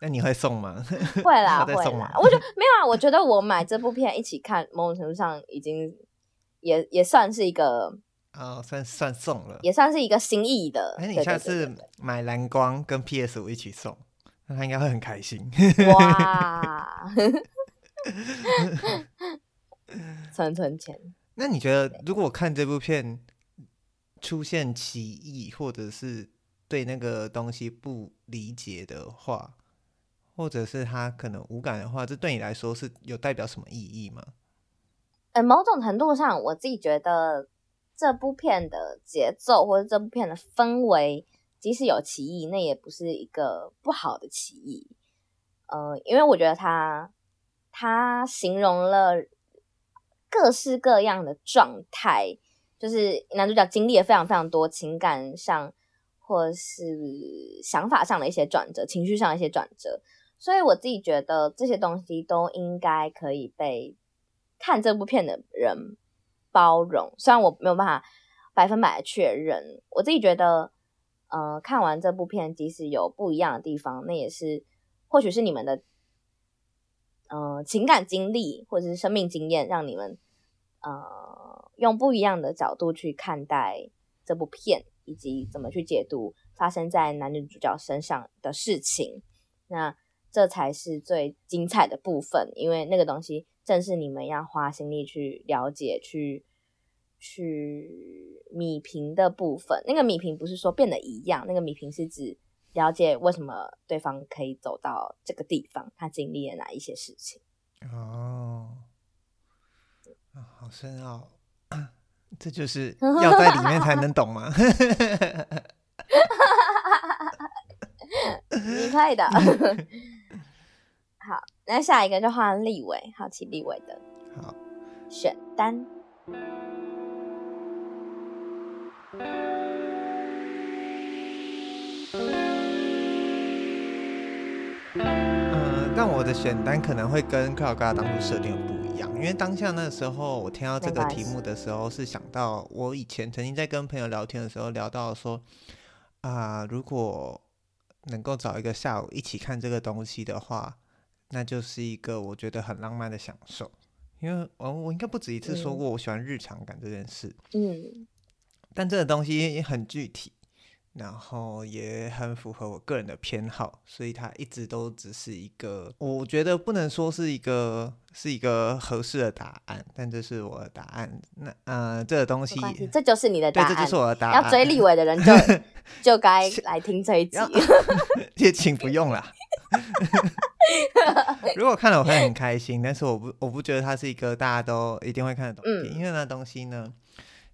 那你会送吗？会啦，会啦。我觉得没有啊，我觉得我买这部片一起看，某种程度上已经也也算是一个。哦，算算送了，也算是一个心意的。那你下次买蓝光跟 PS 五一起送，那他应该会很开心。哇！存存钱。那你觉得，如果看这部片出现歧义，或者是对那个东西不理解的话，或者是他可能无感的话，这对你来说是有代表什么意义吗？呃，某种程度上，我自己觉得。这部片的节奏或者这部片的氛围，即使有歧义，那也不是一个不好的歧义。呃，因为我觉得他他形容了各式各样的状态，就是男主角经历了非常非常多情感上或是想法上的一些转折，情绪上的一些转折，所以我自己觉得这些东西都应该可以被看这部片的人。包容，虽然我没有办法百分百的确认，我自己觉得，呃，看完这部片，即使有不一样的地方，那也是或许是你们的，呃，情感经历或者是生命经验，让你们呃用不一样的角度去看待这部片，以及怎么去解读发生在男女主角身上的事情。那这才是最精彩的部分，因为那个东西。正是你们要花心力去了解、去去米平的部分。那个米平不是说变得一样，那个米平是指了解为什么对方可以走到这个地方，他经历了哪一些事情。哦，啊，好深奥，这就是 要在里面才能懂吗？你可以的。好，那下一个就换立伟，好奇立伟的。好，选单。但我的选单可能会跟克劳格当初设定的不一样，因为当下那时候我听到这个题目的时候，是想到我以前曾经在跟朋友聊天的时候聊到说，啊、呃，如果能够找一个下午一起看这个东西的话。那就是一个我觉得很浪漫的享受，因为我我应该不止一次说过我喜欢日常感这件事，嗯，但这个东西也很具体，然后也很符合我个人的偏好，所以它一直都只是一个，我觉得不能说是一个是一个合适的答案，但这是我的答案。那呃，这个东西这就是你的答案，这就是我的答案。要追立委的人就 就该来听这一集，也请不用啦。如果看了我会很开心，但是我不我不觉得它是一个大家都一定会看得懂的，嗯，因为那东西呢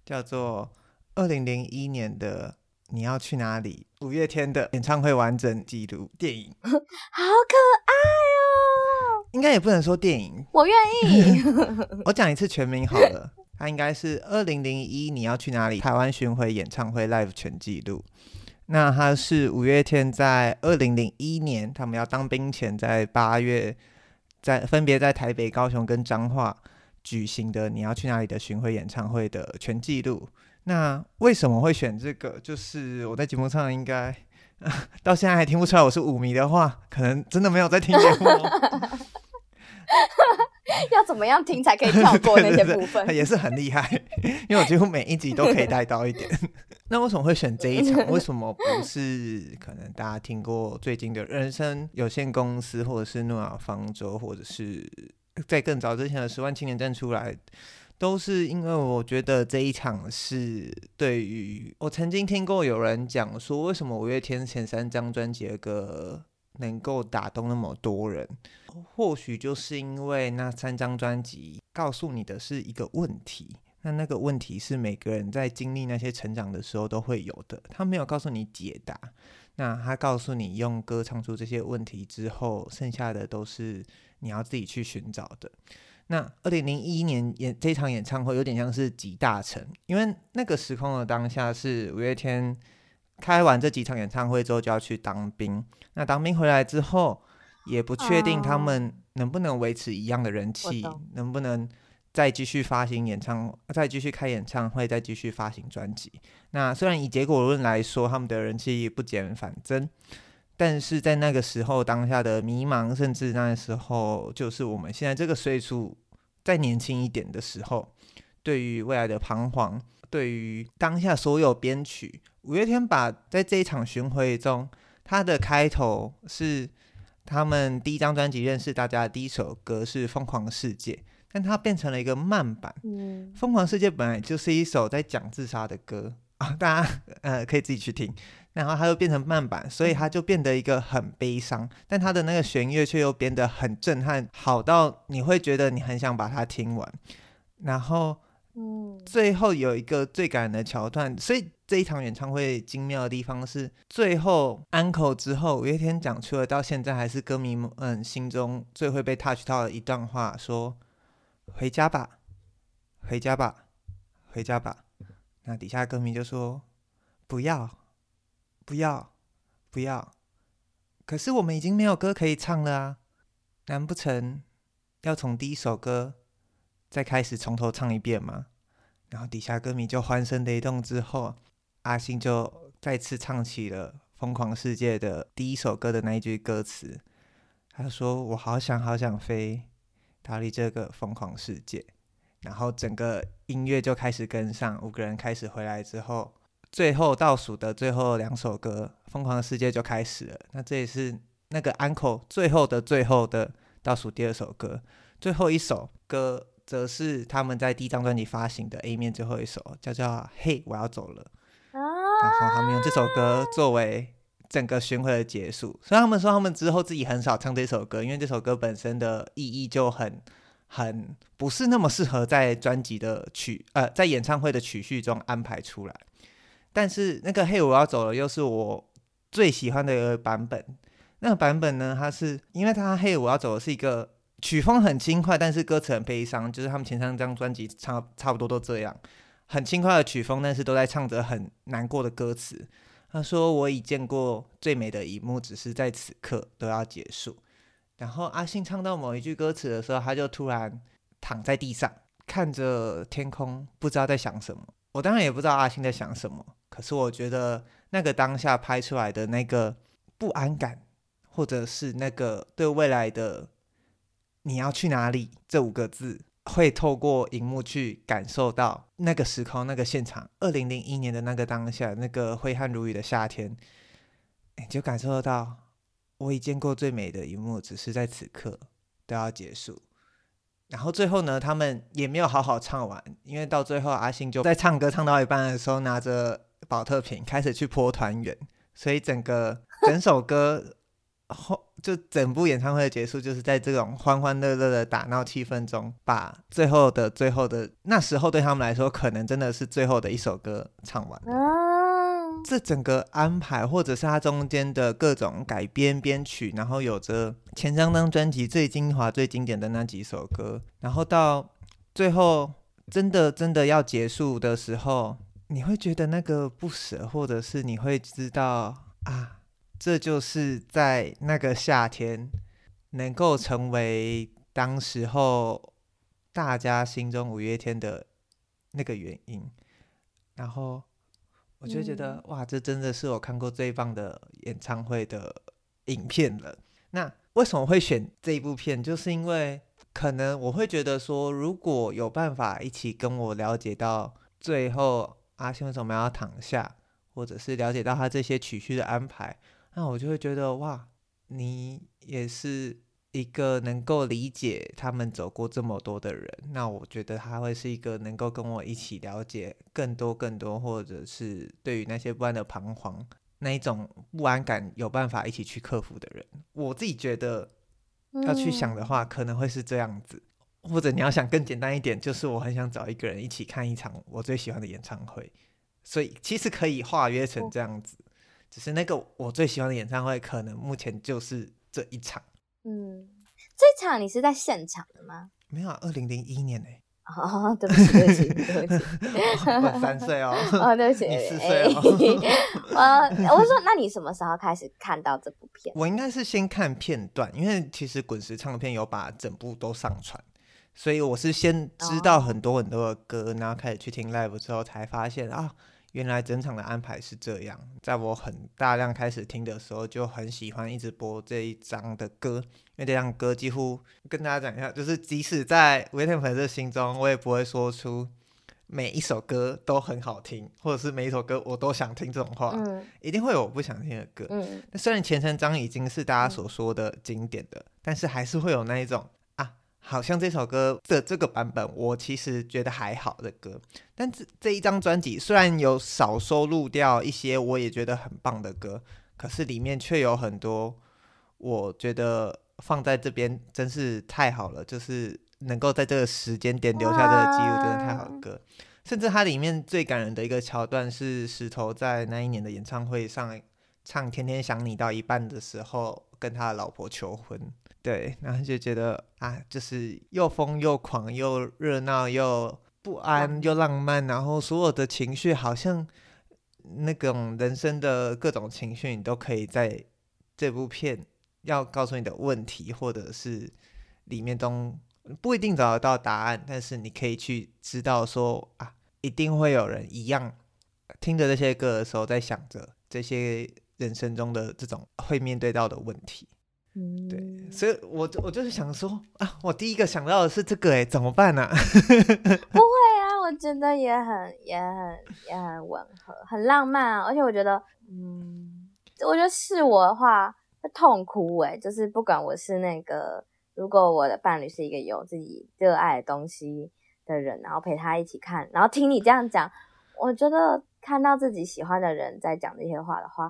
叫做二零零一年的你要去哪里？五月天的演唱会完整记录电影，好可爱哦！应该也不能说电影，我愿意。我讲一次全名好了，它应该是二零零一你要去哪里？台湾巡回演唱会 Live 全记录。那它是五月天在二零零一年他们要当兵前，在八月在分别在台北、高雄跟彰化举行的你要去哪里的巡回演唱会的全记录。那为什么会选这个？就是我在节目上应该 到现在还听不出来我是五迷的话，可能真的没有在听节目。要怎么样听才可以跳过那些 部分？对对对，也是很厉害，因为我几乎每一集都可以带到一点。那为什么会选这一场？为什么不是可能大家听过最近的人生有限公司，或者是诺亚方舟，或者是在更早之前的十万青年站出来？都是因为我觉得这一场是对于我曾经听过有人讲说，为什么五月天前三张专辑的歌能够打动那么多人？或许就是因为那三张专辑告诉你的是一个问题，那那个问题是每个人在经历那些成长的时候都会有的，他没有告诉你解答，那他告诉你用歌唱出这些问题之后，剩下的都是你要自己去寻找的。那二零零一年演这场演唱会有点像是集大成，因为那个时空的当下是五月天开完这几场演唱会之后就要去当兵，那当兵回来之后也不确定他们能不能维持一样的人气，能不能再继续发行演唱，再继续开演唱会，再继续发行专辑。那虽然以结果论来说，他们的人气不减反增。但是在那个时候，当下的迷茫，甚至那时候就是我们现在这个岁数再年轻一点的时候，对于未来的彷徨，对于当下所有编曲，五月天把在这一场巡回中，它的开头是他们第一张专辑认识大家的第一首歌是《疯狂世界》，但它变成了一个慢版。嗯，《疯狂世界》本来就是一首在讲自杀的歌啊，大家呃可以自己去听。然后它又变成慢板，所以它就变得一个很悲伤，但它的那个弦乐却又变得很震撼，好到你会觉得你很想把它听完。然后，嗯，最后有一个最感人的桥段，所以这一场演唱会精妙的地方是，最后安可之后，五月天讲出了到现在还是歌迷们嗯心中最会被 touch 到的一段话，说：“回家吧，回家吧，回家吧。”那底下歌迷就说：“不要。”不要，不要！可是我们已经没有歌可以唱了啊！难不成要从第一首歌再开始从头唱一遍吗？然后底下歌迷就欢声雷动之后，阿信就再次唱起了《疯狂世界》的第一首歌的那一句歌词。他说：“我好想好想飞，逃离这个疯狂世界。”然后整个音乐就开始跟上，五个人开始回来之后。最后倒数的最后两首歌，《疯狂的世界》就开始了。那这也是那个安可最后的最后的倒数第二首歌。最后一首歌则是他们在第一张专辑发行的 A 面最后一首，叫做《嘿，我要走了》。然后他们用这首歌作为整个巡回的结束。所以他们说他们之后自己很少唱这首歌，因为这首歌本身的意义就很很不是那么适合在专辑的曲呃在演唱会的曲序中安排出来。但是那个嘿，我要走了，又是我最喜欢的一个版本。那个版本呢，它是因为它嘿，我要走的是一个曲风很轻快，但是歌词很悲伤，就是他们前三张专辑差差不多都这样，很轻快的曲风，但是都在唱着很难过的歌词。他说：“我已见过最美的一幕，只是在此刻都要结束。”然后阿信唱到某一句歌词的时候，他就突然躺在地上，看着天空，不知道在想什么。我当然也不知道阿信在想什么。可是我觉得那个当下拍出来的那个不安感，或者是那个对未来的你要去哪里这五个字，会透过荧幕去感受到那个时空、那个现场。二零零一年的那个当下，那个挥汗如雨的夏天，你就感受得到，我已见过最美的一幕，只是在此刻都要结束。然后最后呢，他们也没有好好唱完，因为到最后阿信就在唱歌唱到一半的时候，拿着。宝特瓶开始去泼团圆，所以整个 整首歌后就整部演唱会的结束，就是在这种欢欢乐乐的打闹气氛中，把最后的最后的那时候对他们来说，可能真的是最后的一首歌唱完。这整个安排，或者是它中间的各种改编编曲，然后有着前三张专辑最精华、最经典的那几首歌，然后到最后真的真的要结束的时候，你会觉得那个不舍，或者是你会知道啊，这就是在那个夏天能够成为当时候大家心中五月天的那个原因，然后。我就觉得哇，这真的是我看过最棒的演唱会的影片了。那为什么会选这一部片？就是因为可能我会觉得说，如果有办法一起跟我了解到最后阿信为什么要躺下，或者是了解到他这些曲序的安排，那我就会觉得哇，你也是。一个能够理解他们走过这么多的人，那我觉得他会是一个能够跟我一起了解更多更多，或者是对于那些不安的彷徨，那一种不安感有办法一起去克服的人。我自己觉得要去想的话，可能会是这样子，或者你要想更简单一点，就是我很想找一个人一起看一场我最喜欢的演唱会，所以其实可以化约成这样子，只是那个我最喜欢的演唱会，可能目前就是这一场。嗯，这场你是在现场的吗？没有啊，二零零一年呢、欸。哦，对不起，对不起，对不起。我三岁哦。哦，对不起，你四岁哦。呃，我说，那你什么时候开始看到这部片？我应该是先看片段，因为其实滚石唱片有把整部都上传，所以我是先知道很多很多的歌，哦、然后开始去听 live 之后，才发现啊。原来整场的安排是这样，在我很大量开始听的时候，就很喜欢一直播这一张的歌，因为这张歌几乎跟大家讲一下，就是即使在五月天粉丝心中，我也不会说出每一首歌都很好听，或者是每一首歌我都想听这种话，嗯、一定会有我不想听的歌。嗯，那虽然前三张已经是大家所说的经典的，嗯、但是还是会有那一种。好像这首歌的这个版本，我其实觉得还好的歌，但这这一张专辑虽然有少收录掉一些我也觉得很棒的歌，可是里面却有很多我觉得放在这边真是太好了，就是能够在这个时间点留下这个记录，真的太好的歌。甚至它里面最感人的一个桥段是石头在那一年的演唱会上唱《天天想你》到一半的时候，跟他的老婆求婚。对，然后就觉得啊，就是又疯又狂又热闹又不安又浪漫，然后所有的情绪好像那种人生的各种情绪，你都可以在这部片要告诉你的问题，或者是里面都不一定找得到答案，但是你可以去知道说啊，一定会有人一样听着这些歌的时候，在想着这些人生中的这种会面对到的问题。嗯，对，所以我我就是想说啊，我第一个想到的是这个，哎，怎么办呢？不会啊，我觉得也很也很也很吻合，很浪漫啊，而且我觉得，嗯，我觉得是我的话会痛哭，哎，就是不管我是那个，如果我的伴侣是一个有自己热爱的东西的人，然后陪他一起看，然后听你这样讲，我觉得看到自己喜欢的人在讲这些话的话。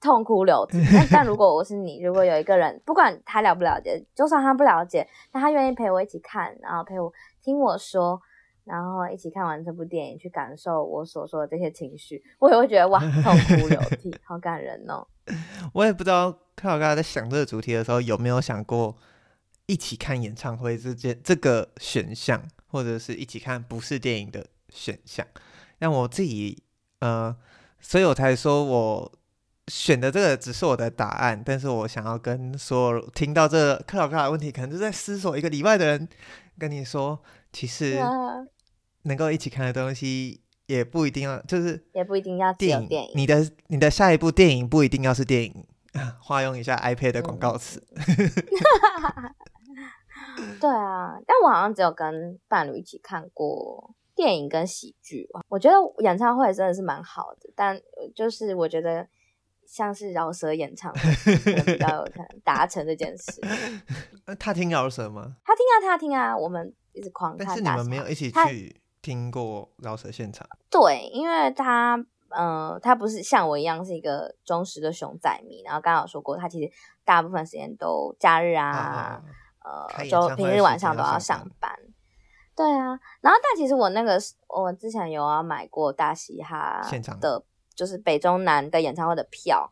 痛哭流涕，但但如果我是你，如果有一个人，不管他了不了解，就算他不了解，但他愿意陪我一起看，然后陪我听我说，然后一起看完这部电影，去感受我所说的这些情绪，我也会觉得哇，痛哭流涕，好感人哦。我也不知道，看我刚才在想这个主题的时候，有没有想过一起看演唱会这件这个选项，或者是一起看不是电影的选项？让我自己呃，所以我才说我。选的这个只是我的答案，但是我想要跟所有听到这个克劳克的问题，可能就在思索一个礼拜的人跟你说，其实能够一起看的东西也不一定要，就是也不一定要电影。电影，你的你的下一部电影不一定要是电影，化用一下 iPad 的广告词。嗯、对啊，但我好像只有跟伴侣一起看过电影跟喜剧。我觉得演唱会真的是蛮好的，但就是我觉得。像是饶舌演唱会比较有可能达成这件事。他听饶舌吗？他听啊，他听啊，我们一直狂看。但是你们没有一起去听过饶舌现场？对，因为他，嗯、呃，他不是像我一样是一个忠实的熊仔迷。然后刚刚有说过，他其实大部分时间都假日啊，啊呃，周平日晚上都要上班。对啊，然后但其实我那个我之前有要买过大嘻哈现场的。就是北中南的演唱会的票，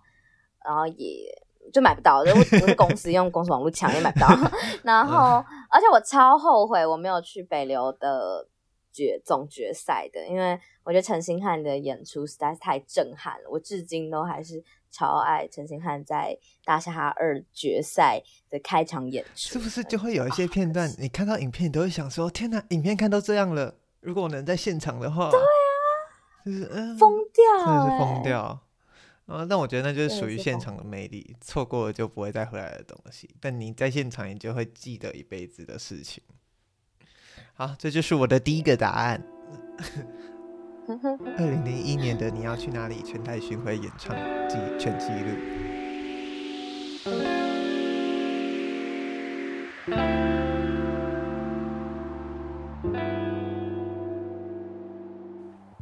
然后也就买不到，我我是公司 用公司网络抢也买不到。然后，而且我超后悔我没有去北流的决总决赛的，因为我觉得陈星汉的演出实在是太震撼了，我至今都还是超爱陈星汉在大嘻哈二决赛的开场演出。是不是就会有一些片段，你看到影片，你都会想说：天哪，影片看到这样了，如果我能在现场的话，就是嗯，疯掉，真的是疯掉。啊，但我觉得那就是属于现场的魅力，错过了就不会再回来的东西。但你在现场，你就会记得一辈子的事情。好，这就是我的第一个答案。二零零一年的你要去哪里？全台巡回演唱记全记录。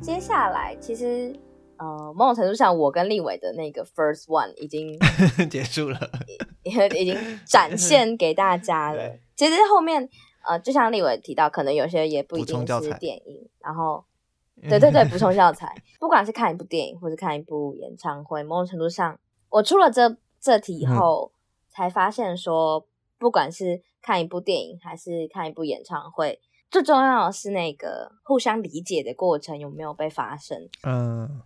接下来，其实呃，某种程度上，我跟立伟的那个 first one 已经 结束了，已 已经展现给大家了。其实后面。呃，就像立伟提到，可能有些也不一定是电影，然后，对对对，补充教材。不管是看一部电影，或是看一部演唱会，某种程度上，我出了这这题以后，嗯、才发现说，不管是看一部电影，还是看一部演唱会，最重要的是那个互相理解的过程有没有被发生。嗯，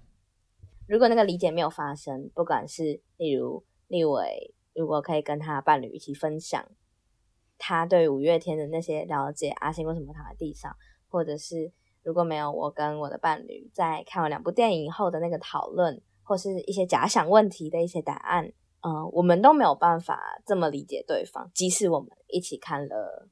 如果那个理解没有发生，不管是例如立伟，如果可以跟他伴侣一起分享。他对五月天的那些了解，阿信为什么躺在地上，或者是如果没有我跟我的伴侣在看完两部电影以后的那个讨论，或是一些假想问题的一些答案，嗯、呃，我们都没有办法这么理解对方，即使我们一起看了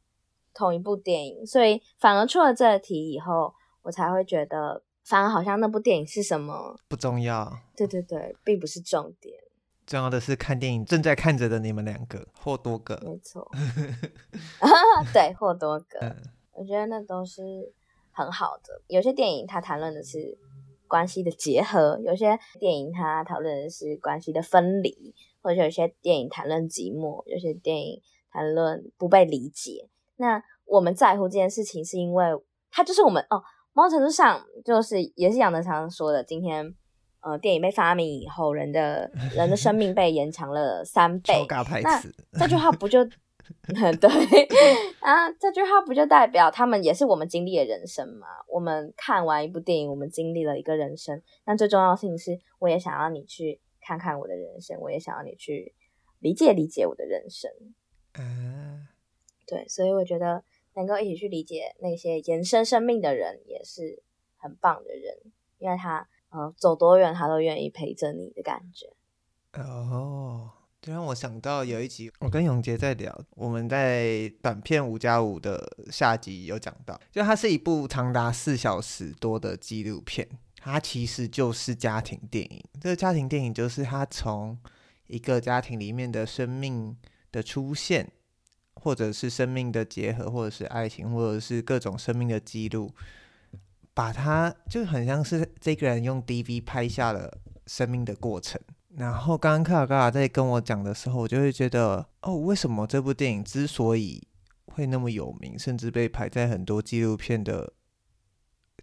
同一部电影，所以反而出了这题以后，我才会觉得，反而好像那部电影是什么不重要，对对对，并不是重点。重要的是看电影，正在看着的你们两个或多个，没错，对，或多个，嗯、我觉得那都是很好的。有些电影它谈论的是关系的结合，有些电影它讨论的是关系的分离，或者有些电影谈论寂寞，有些电影谈论不被理解。那我们在乎这件事情，是因为它就是我们哦，某种程度上就是也是杨德昌说的，今天。呃，电影被发明以后，人的人的生命被延长了三倍。那这句话不就 对 啊？这句话不就代表他们也是我们经历的人生吗？我们看完一部电影，我们经历了一个人生。那最重要的事情是，我也想要你去看看我的人生，我也想要你去理解理解我的人生。嗯，对，所以我觉得能够一起去理解那些延伸生命的人，也是很棒的人，因为他。呃，走多远他都愿意陪着你的感觉。哦，就让我想到有一集，我跟永杰在聊，我们在短片五加五的下集有讲到，就它是一部长达四小时多的纪录片，它其实就是家庭电影。这个家庭电影就是它从一个家庭里面的生命的出现，或者是生命的结合，或者是爱情，或者是各种生命的记录。把它就很像是这个人用 DV 拍下了生命的过程。然后刚刚克尔高雅在跟我讲的时候，我就会觉得，哦，为什么这部电影之所以会那么有名，甚至被排在很多纪录片的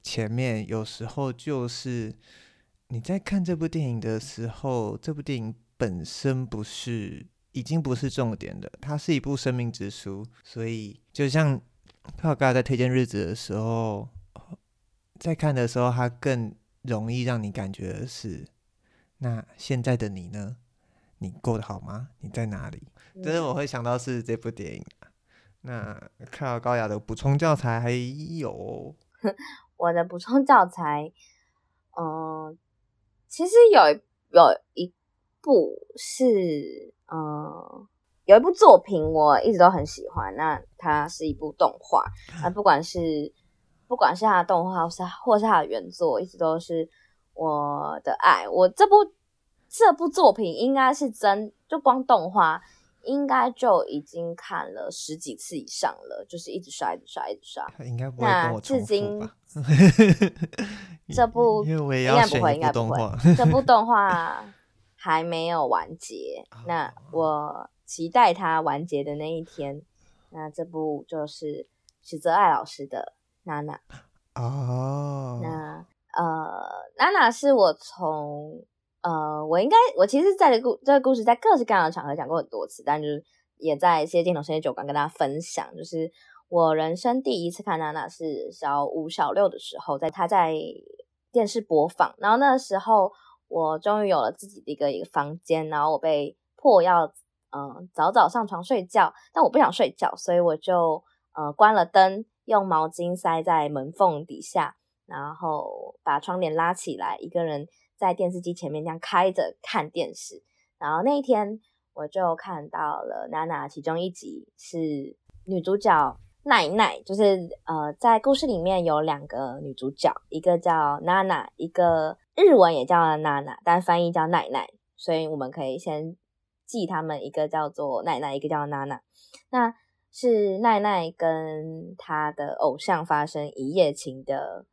前面？有时候就是你在看这部电影的时候，这部电影本身不是，已经不是重点的，它是一部生命之书。所以就像高雅在推荐日子的时候。在看的时候，它更容易让你感觉的是，那现在的你呢？你过得好吗？你在哪里？这是我会想到是这部电影。那看到高雅的补充教材还有，我的补充教材，嗯、呃，其实有有一部是，嗯、呃，有一部作品我一直都很喜欢。那它是一部动画，那不管是。不管是它的动画，或是或是它的原作，一直都是我的爱。我这部这部作品应该是真，就光动画应该就已经看了十几次以上了，就是一直刷，一直刷，一直刷。应该不会跟我重复吧？这部 应该不会，应该不会。这部动画 还没有完结，那我期待它完结的那一天。那这部就是许泽爱老师的。娜娜哦，那呃，娜娜是我从呃，我应该我其实在这故这个故事在各式各样的场合讲过很多次，但就是也在一些镜头深夜酒馆跟大家分享，就是我人生第一次看娜娜是小五小六的时候，在她在电视播放，然后那个时候我终于有了自己的一个一个房间，然后我被迫要嗯、呃、早早上床睡觉，但我不想睡觉，所以我就呃关了灯，用毛巾塞在门缝底下。然后把窗帘拉起来，一个人在电视机前面这样开着看电视。然后那一天我就看到了娜娜，其中一集是女主角奈奈，就是呃，在故事里面有两个女主角，一个叫娜娜，一个日文也叫娜娜，但翻译叫奈奈，所以我们可以先记他们，一个叫做奈奈，一个叫娜娜。那是奈奈跟她的偶像发生一夜情的。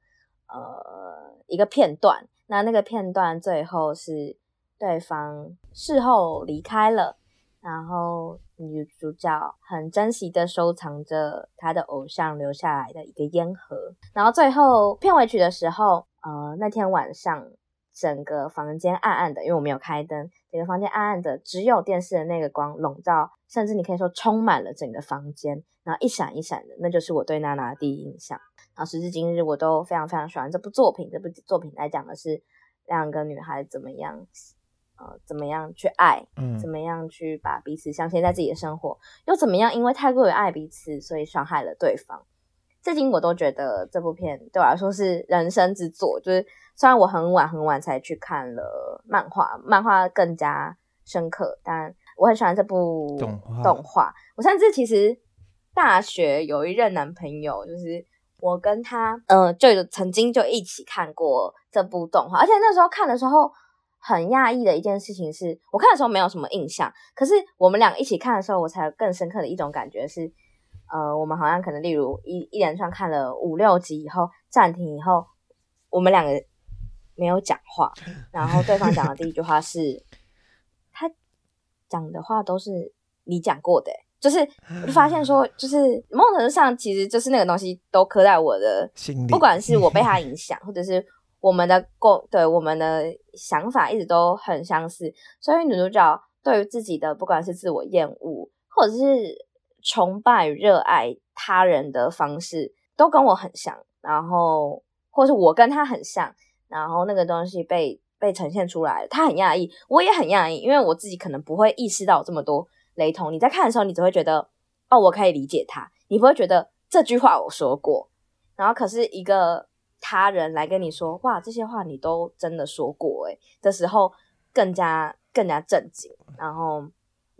呃，一个片段，那那个片段最后是对方事后离开了，然后女主角很珍惜的收藏着她的偶像留下来的一个烟盒，然后最后片尾曲的时候，呃，那天晚上整个房间暗暗的，因为我没有开灯，整个房间暗暗的，只有电视的那个光笼罩，甚至你可以说充满了整个房间，然后一闪一闪的，那就是我对娜娜的第一印象。然后时至今日，我都非常非常喜欢这部作品。这部作品来讲的是两个女孩怎么样，呃，怎么样去爱，嗯，怎么样去把彼此镶嵌在自己的生活，又怎么样因为太过于爱彼此，所以伤害了对方。至今我都觉得这部片对我来说是人生之作。就是虽然我很晚很晚才去看了漫画，漫画更加深刻，但我很喜欢这部动画。动画。我甚至其实大学有一任男朋友，就是。我跟他，嗯、呃，就曾经就一起看过这部动画，而且那时候看的时候很讶异的一件事情是，我看的时候没有什么印象，可是我们俩一起看的时候，我才有更深刻的一种感觉是，呃，我们好像可能例如一一连串看了五六集以后暂停以后，我们两个没有讲话，然后对方讲的第一句话是，他讲的话都是你讲过的、欸。就是，我就发现说，就是某种程度上，其实就是那个东西都刻在我的心里。不管是我被他影响，或者是我们的共对我们的想法一直都很相似。所以女主角对于自己的不管是自我厌恶，或者是崇拜、热爱他人的方式，都跟我很像。然后，或是我跟他很像。然后那个东西被被呈现出来，他很讶异，我也很讶异，因为我自己可能不会意识到这么多。雷同，你在看的时候，你只会觉得哦，我可以理解他，你不会觉得这句话我说过。然后，可是一个他人来跟你说，哇，这些话你都真的说过，诶的时候，更加更加震惊。然后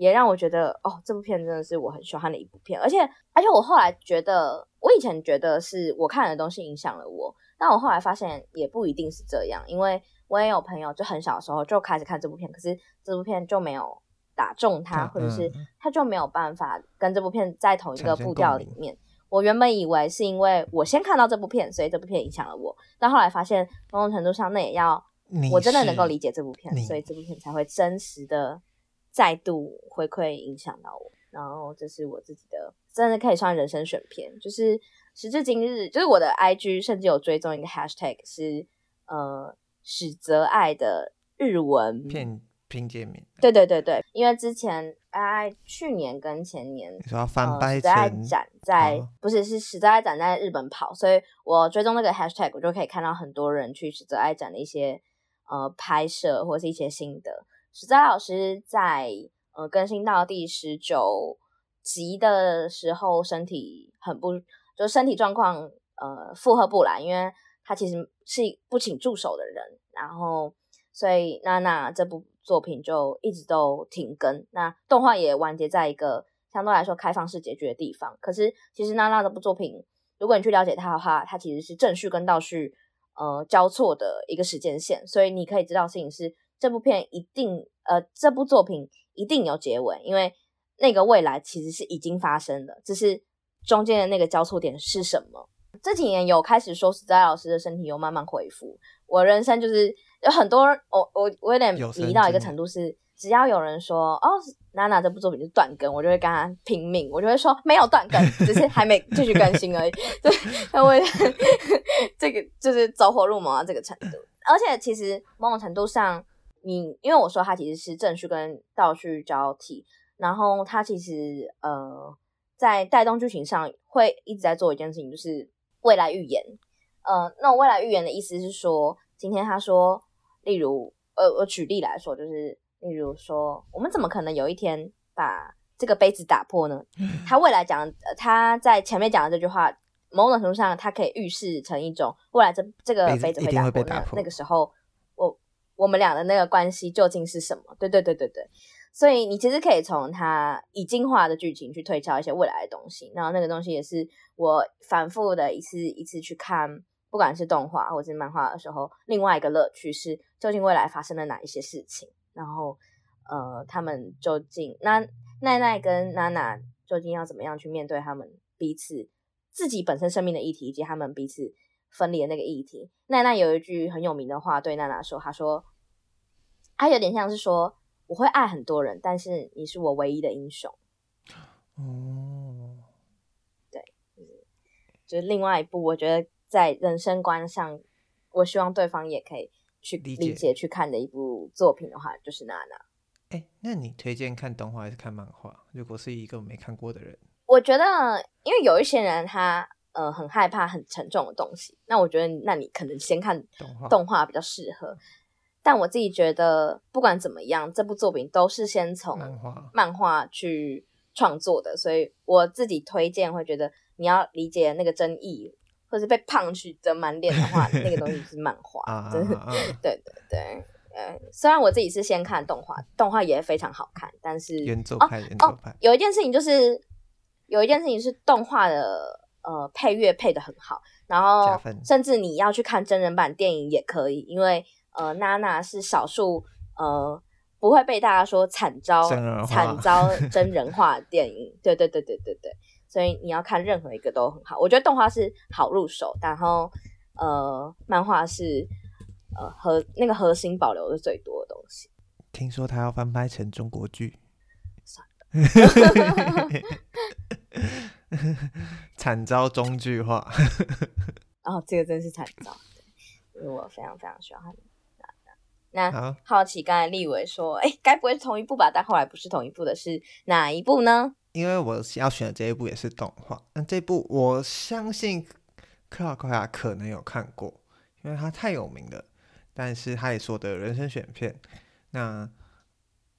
也让我觉得，哦，这部片真的是我很喜欢的一部片。而且，而且我后来觉得，我以前觉得是我看的东西影响了我，但我后来发现也不一定是这样，因为我也有朋友就很小的时候就开始看这部片，可是这部片就没有。打中他，或者是他就没有办法跟这部片在同一个步调里面。我原本以为是因为我先看到这部片，所以这部片影响了我。但后来发现，某种程度上，那也要我真的能够理解这部片，所以这部片才会真实的再度回馈影响到我。然后这是我自己的，真的可以算人生选片。就是时至今日，就是我的 IG 甚至有追踪一个 Hashtag 是呃史泽爱的日文片。拼界面，对对对对，因为之前哎，去年跟前年，你说要翻拍矢泽爱展在，哦、不是是史泽爱展在日本跑，所以我追踪那个 hashtag，我就可以看到很多人去史泽爱展的一些呃拍摄或者是一些心得。矢泽爱老师在呃更新到第十九集的时候，身体很不，就身体状况呃负荷不来，因为他其实是不请助手的人，然后所以娜娜这部。作品就一直都停更，那动画也完结在一个相对来说开放式结局的地方。可是，其实娜娜这部作品，如果你去了解它的话，它其实是正序跟倒序呃交错的一个时间线，所以你可以知道事情是这部片一定呃这部作品一定有结尾，因为那个未来其实是已经发生的，只是中间的那个交错点是什么？这几年有开始说矢泽爱老师的身体有慢慢恢复，我人生就是。有很多，我我我有点迷到一个程度是，只要有人说哦，娜娜这部作品是断更，我就会跟他拼命，我就会说没有断更，只是还没继续更新而已。对，因为 这个就是走火入魔到这个程度。而且其实某种程度上，你因为我说它其实是正序跟倒序交替，然后它其实呃在带动剧情上会一直在做一件事情，就是未来预言。呃，那未来预言的意思是说，今天他说，例如呃，我举例来说，就是。例如说，我们怎么可能有一天把这个杯子打破呢？他未来讲，他在前面讲的这句话，某种程度上，它可以预示成一种未来这这个杯子会打破。那那个时候，我们俩的那个关系究竟是什么？对对对对对。所以你其实可以从他已经化的剧情去推敲一些未来的东西。然后那个东西也是我反复的一次一次去看，不管是动画或者是漫画的时候，另外一个乐趣是究竟未来发生了哪一些事情。然后，呃，他们究竟那奈奈跟娜娜究竟要怎么样去面对他们彼此自己本身生命的议题，以及他们彼此分离的那个议题？奈奈有一句很有名的话对娜娜说：“她说，她有点像是说，我会爱很多人，但是你是我唯一的英雄。”哦，对，就是就是另外一部，我觉得在人生观上，我希望对方也可以。去理解，理解去看的一部作品的话，就是娜娜。哎、欸，那你推荐看动画还是看漫画？如果是一个没看过的人，我觉得，因为有一些人他呃很害怕很沉重的东西，那我觉得，那你可能先看动画比较适合。但我自己觉得，不管怎么样，这部作品都是先从漫画去创作的，所以我自己推荐会觉得你要理解那个争议。或是被胖去的满脸的话，那个东西是漫画，真的，对对对，呃，虽然我自己是先看动画，动画也非常好看，但是原作派，原作派，有一件事情就是，有一件事情是动画的呃配乐配的很好，然后甚至你要去看真人版电影也可以，因为呃娜娜是少数呃不会被大家说惨遭惨遭 真人化的电影，对对对对对对。所以你要看任何一个都很好，我觉得动画是好入手，然后呃，漫画是呃核那个核心保留的最多的东西。听说他要翻拍成中国剧，算了，惨遭中剧化。哦，这个真是惨遭，因为我非常非常喜欢他。那好，奇刚才立伟说，哎，该不会是同一部吧？但后来不是同一部的，是哪一部呢？因为我要选的这一部也是动画，那这部我相信克拉克亚可能有看过，因为它太有名了。但是他也说的人生选片，那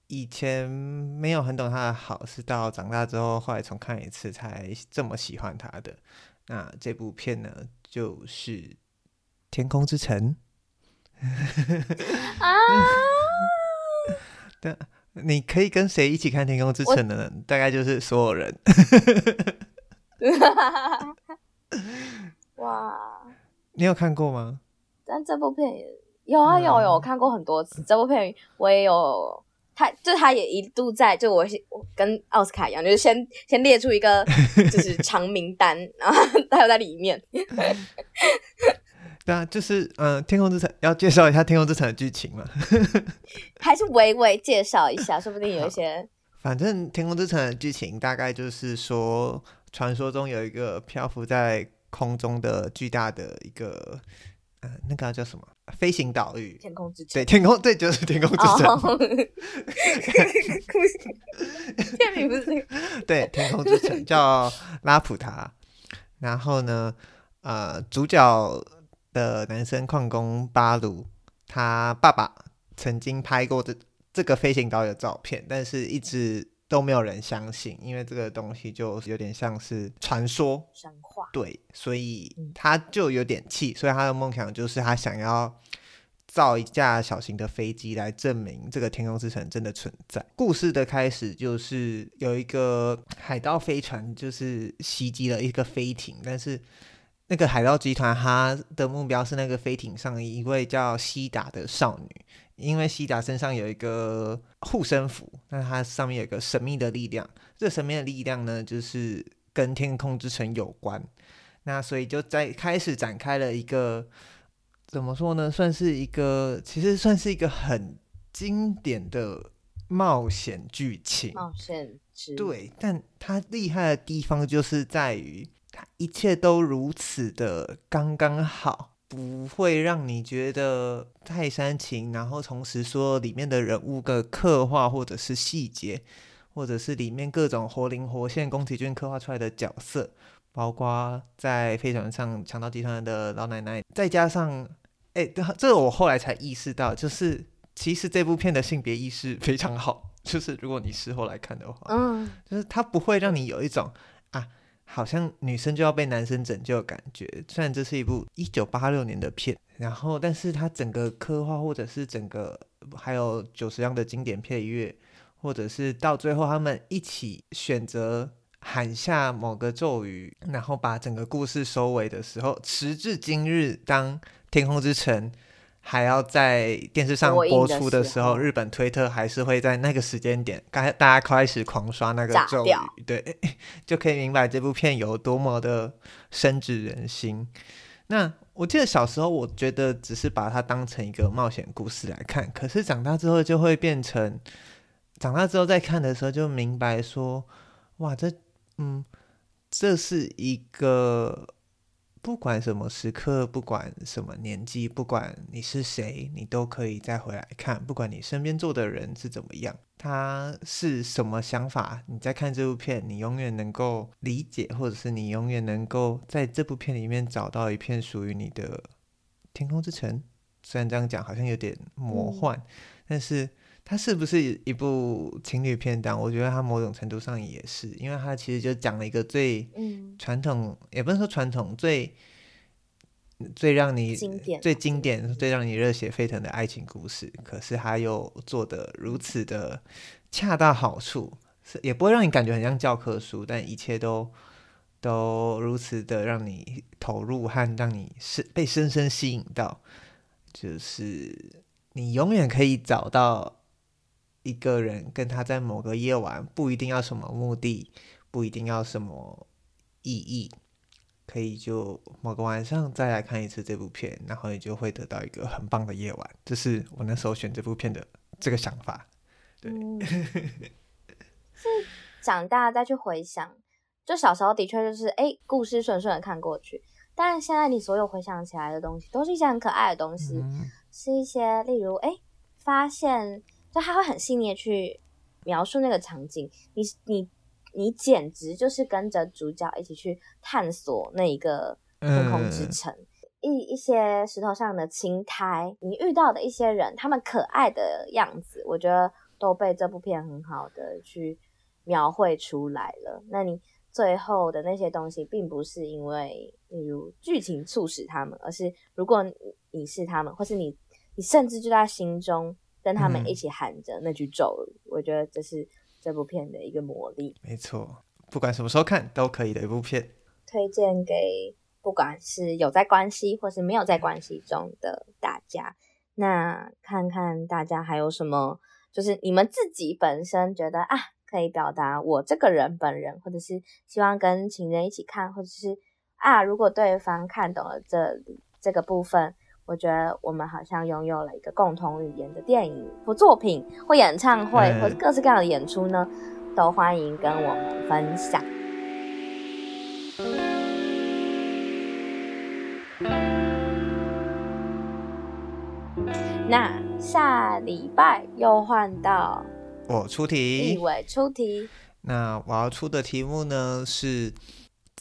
以前没有很懂他的好，是到长大之后后来重看一次才这么喜欢他的。那这部片呢，就是《天空之城》啊。对。你可以跟谁一起看《天空之城》的呢？大概就是所有人。哇！你有看过吗？但这部片也有啊，有有，我看过很多次。这部片我也有，他就他也一度在，就我我跟奥斯卡一样，就是先先列出一个就是长名单，然后他有在里面。对啊，就是嗯，呃《天空之城》要介绍一下《天空之城》的剧情嘛？还是微微介绍一下，说不定有一些。反正《天空之城》的剧情大概就是说，传说中有一个漂浮在空中的巨大的一个，呃，那个叫什么？飞行岛屿。天空之城。对，天空，对，就是天空之城。Oh. 天名不是、对，天空之城叫拉普塔。然后呢，呃，主角。的男生矿工巴鲁，他爸爸曾经拍过这这个飞行岛的照片，但是一直都没有人相信，因为这个东西就有点像是传说神话，对，所以他就有点气，所以他的梦想就是他想要造一架小型的飞机来证明这个天空之城真的存在。故事的开始就是有一个海盗飞船，就是袭击了一个飞艇，但是。那个海盗集团，他的目标是那个飞艇上一位叫西达的少女，因为西达身上有一个护身符，那它上面有一个神秘的力量，这神秘的力量呢，就是跟天空之城有关，那所以就在开始展开了一个怎么说呢，算是一个其实算是一个很经典的冒险剧情。冒险对，但它厉害的地方就是在于，它一切都如此的刚刚好，不会让你觉得太煽情，然后同时说里面的人物的刻画或者是细节，或者是里面各种活灵活现宫崎骏刻画出来的角色。包括在飞船上强盗集团的老奶奶，再加上，哎，这这个我后来才意识到，就是其实这部片的性别意识非常好，就是如果你事后来看的话，嗯，就是它不会让你有一种啊，好像女生就要被男生拯救的感觉。虽然这是一部一九八六年的片，然后，但是它整个刻画，或者是整个还有九十样的经典配乐，或者是到最后他们一起选择。喊下某个咒语，然后把整个故事收尾的时候，时至今日，当《天空之城》还要在电视上播出的时候，日本推特还是会在那个时间点，刚大家开始狂刷那个咒语，对，就可以明白这部片有多么的深植人心。那我记得小时候，我觉得只是把它当成一个冒险故事来看，可是长大之后就会变成，长大之后再看的时候就明白说，哇，这。嗯，这是一个不管什么时刻，不管什么年纪，不管你是谁，你都可以再回来看。不管你身边坐的人是怎么样，他是什么想法，你在看这部片，你永远能够理解，或者是你永远能够在这部片里面找到一片属于你的天空之城。虽然这样讲好像有点魔幻，嗯、但是。它是不是一部情侣片单？我觉得它某种程度上也是，因为它其实就讲了一个最传统，嗯、也不能说传统，最最让你经典最经典、最让你热血沸腾的爱情故事。可是它又做的如此的恰到好处，是也不会让你感觉很像教科书，但一切都都如此的让你投入和让你是被深深吸引到，就是你永远可以找到。一个人跟他在某个夜晚，不一定要什么目的，不一定要什么意义，可以就某个晚上再来看一次这部片，然后你就会得到一个很棒的夜晚。这是我那时候选这部片的这个想法。对，嗯、是长大再去回想，就小时候的确就是哎，故事顺顺的看过去，但是现在你所有回想起来的东西，都是一些很可爱的东西，嗯、是一些例如哎，发现。就他会很细腻的去描述那个场景，你你你简直就是跟着主角一起去探索那一个天空之城，嗯、一一些石头上的青苔，你遇到的一些人，他们可爱的样子，我觉得都被这部片很好的去描绘出来了。那你最后的那些东西，并不是因为例如剧情促使他们，而是如果你是他们，或是你你甚至就在心中。跟他们一起喊着那句咒语，嗯、我觉得这是这部片的一个魔力。没错，不管什么时候看都可以的一部片，推荐给不管是有在关系或是没有在关系中的大家。那看看大家还有什么，就是你们自己本身觉得啊，可以表达我这个人本人，或者是希望跟情人一起看，或者是啊，如果对方看懂了这里这个部分。我觉得我们好像拥有了一个共同语言的电影或作品或演唱会，或者各式各样的演出呢，都欢迎跟我们分享。那下礼拜又换到我出题，立伟出题。那我要出的题目呢是。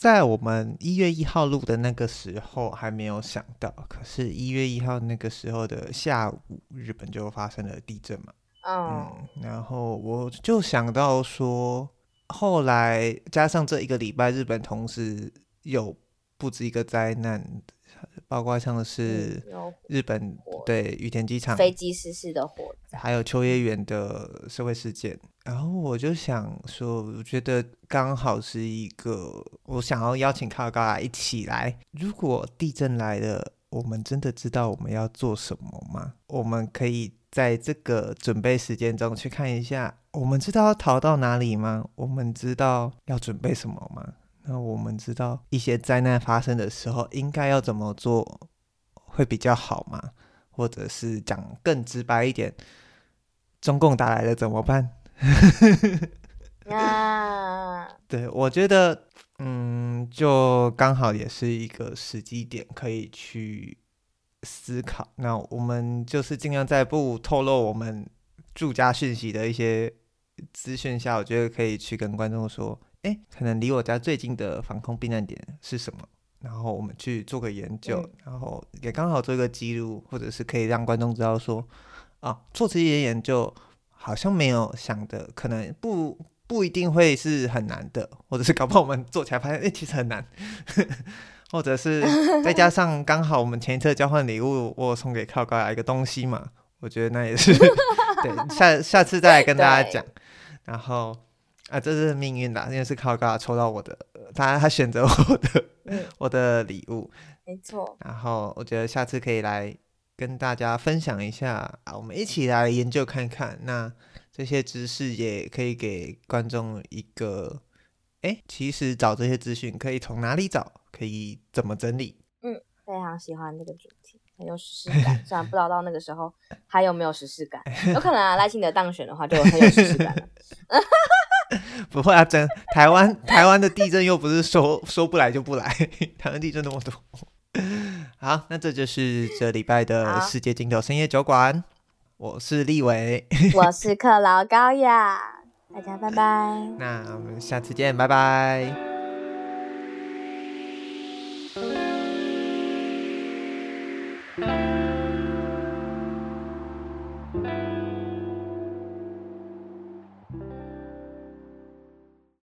在我们一月一号录的那个时候还没有想到，可是，一月一号那个时候的下午，日本就发生了地震嘛。Oh. 嗯，然后我就想到说，后来加上这一个礼拜，日本同时有不止一个灾难。包括像是日本对羽田机场飞机失事的火灾，还有秋叶原的社会事件，然后我就想说，我觉得刚好是一个我想要邀请卡尔高雅一起来。如果地震来了，我们真的知道我们要做什么吗？我们可以在这个准备时间中去看一下，我们知道要逃到哪里吗？我们知道要准备什么吗？那我们知道一些灾难发生的时候应该要怎么做会比较好吗？或者是讲更直白一点，中共打来了怎么办？啊，对，我觉得，嗯，就刚好也是一个时机点，可以去思考。那我们就是尽量在不透露我们住家讯息的一些资讯下，我觉得可以去跟观众说，哎，可能离我家最近的防空避难点是什么？然后我们去做个研究，嗯、然后也刚好做一个记录，或者是可以让观众知道说，啊，做这些研究好像没有想的，可能不不一定会是很难的，或者是搞不好我们做起来发现，哎，其实很难，或者是再加上刚好我们前一次交换礼物，我送给靠高雅一个东西嘛，我觉得那也是 对，下下次再来跟大家讲，然后。啊，这是命运的，因为是靠高雅抽到我的，他他选择我的，嗯、我的礼物，没错。然后我觉得下次可以来跟大家分享一下啊，我们一起来研究看看，那这些知识也可以给观众一个，哎，其实找这些资讯可以从哪里找，可以怎么整理？嗯，非常喜欢这个主题，很有实事感。虽然不知道到那个时候还有没有实事感，有可能啊，赖清德当选的话就很有实事感了。不会啊，真台湾台湾的地震又不是说说 不来就不来，台湾地震那么多。好，那这就是这礼拜的世界尽头深夜酒馆。我是立伟，我是克劳高雅，大家拜拜。那我们下次见，拜拜。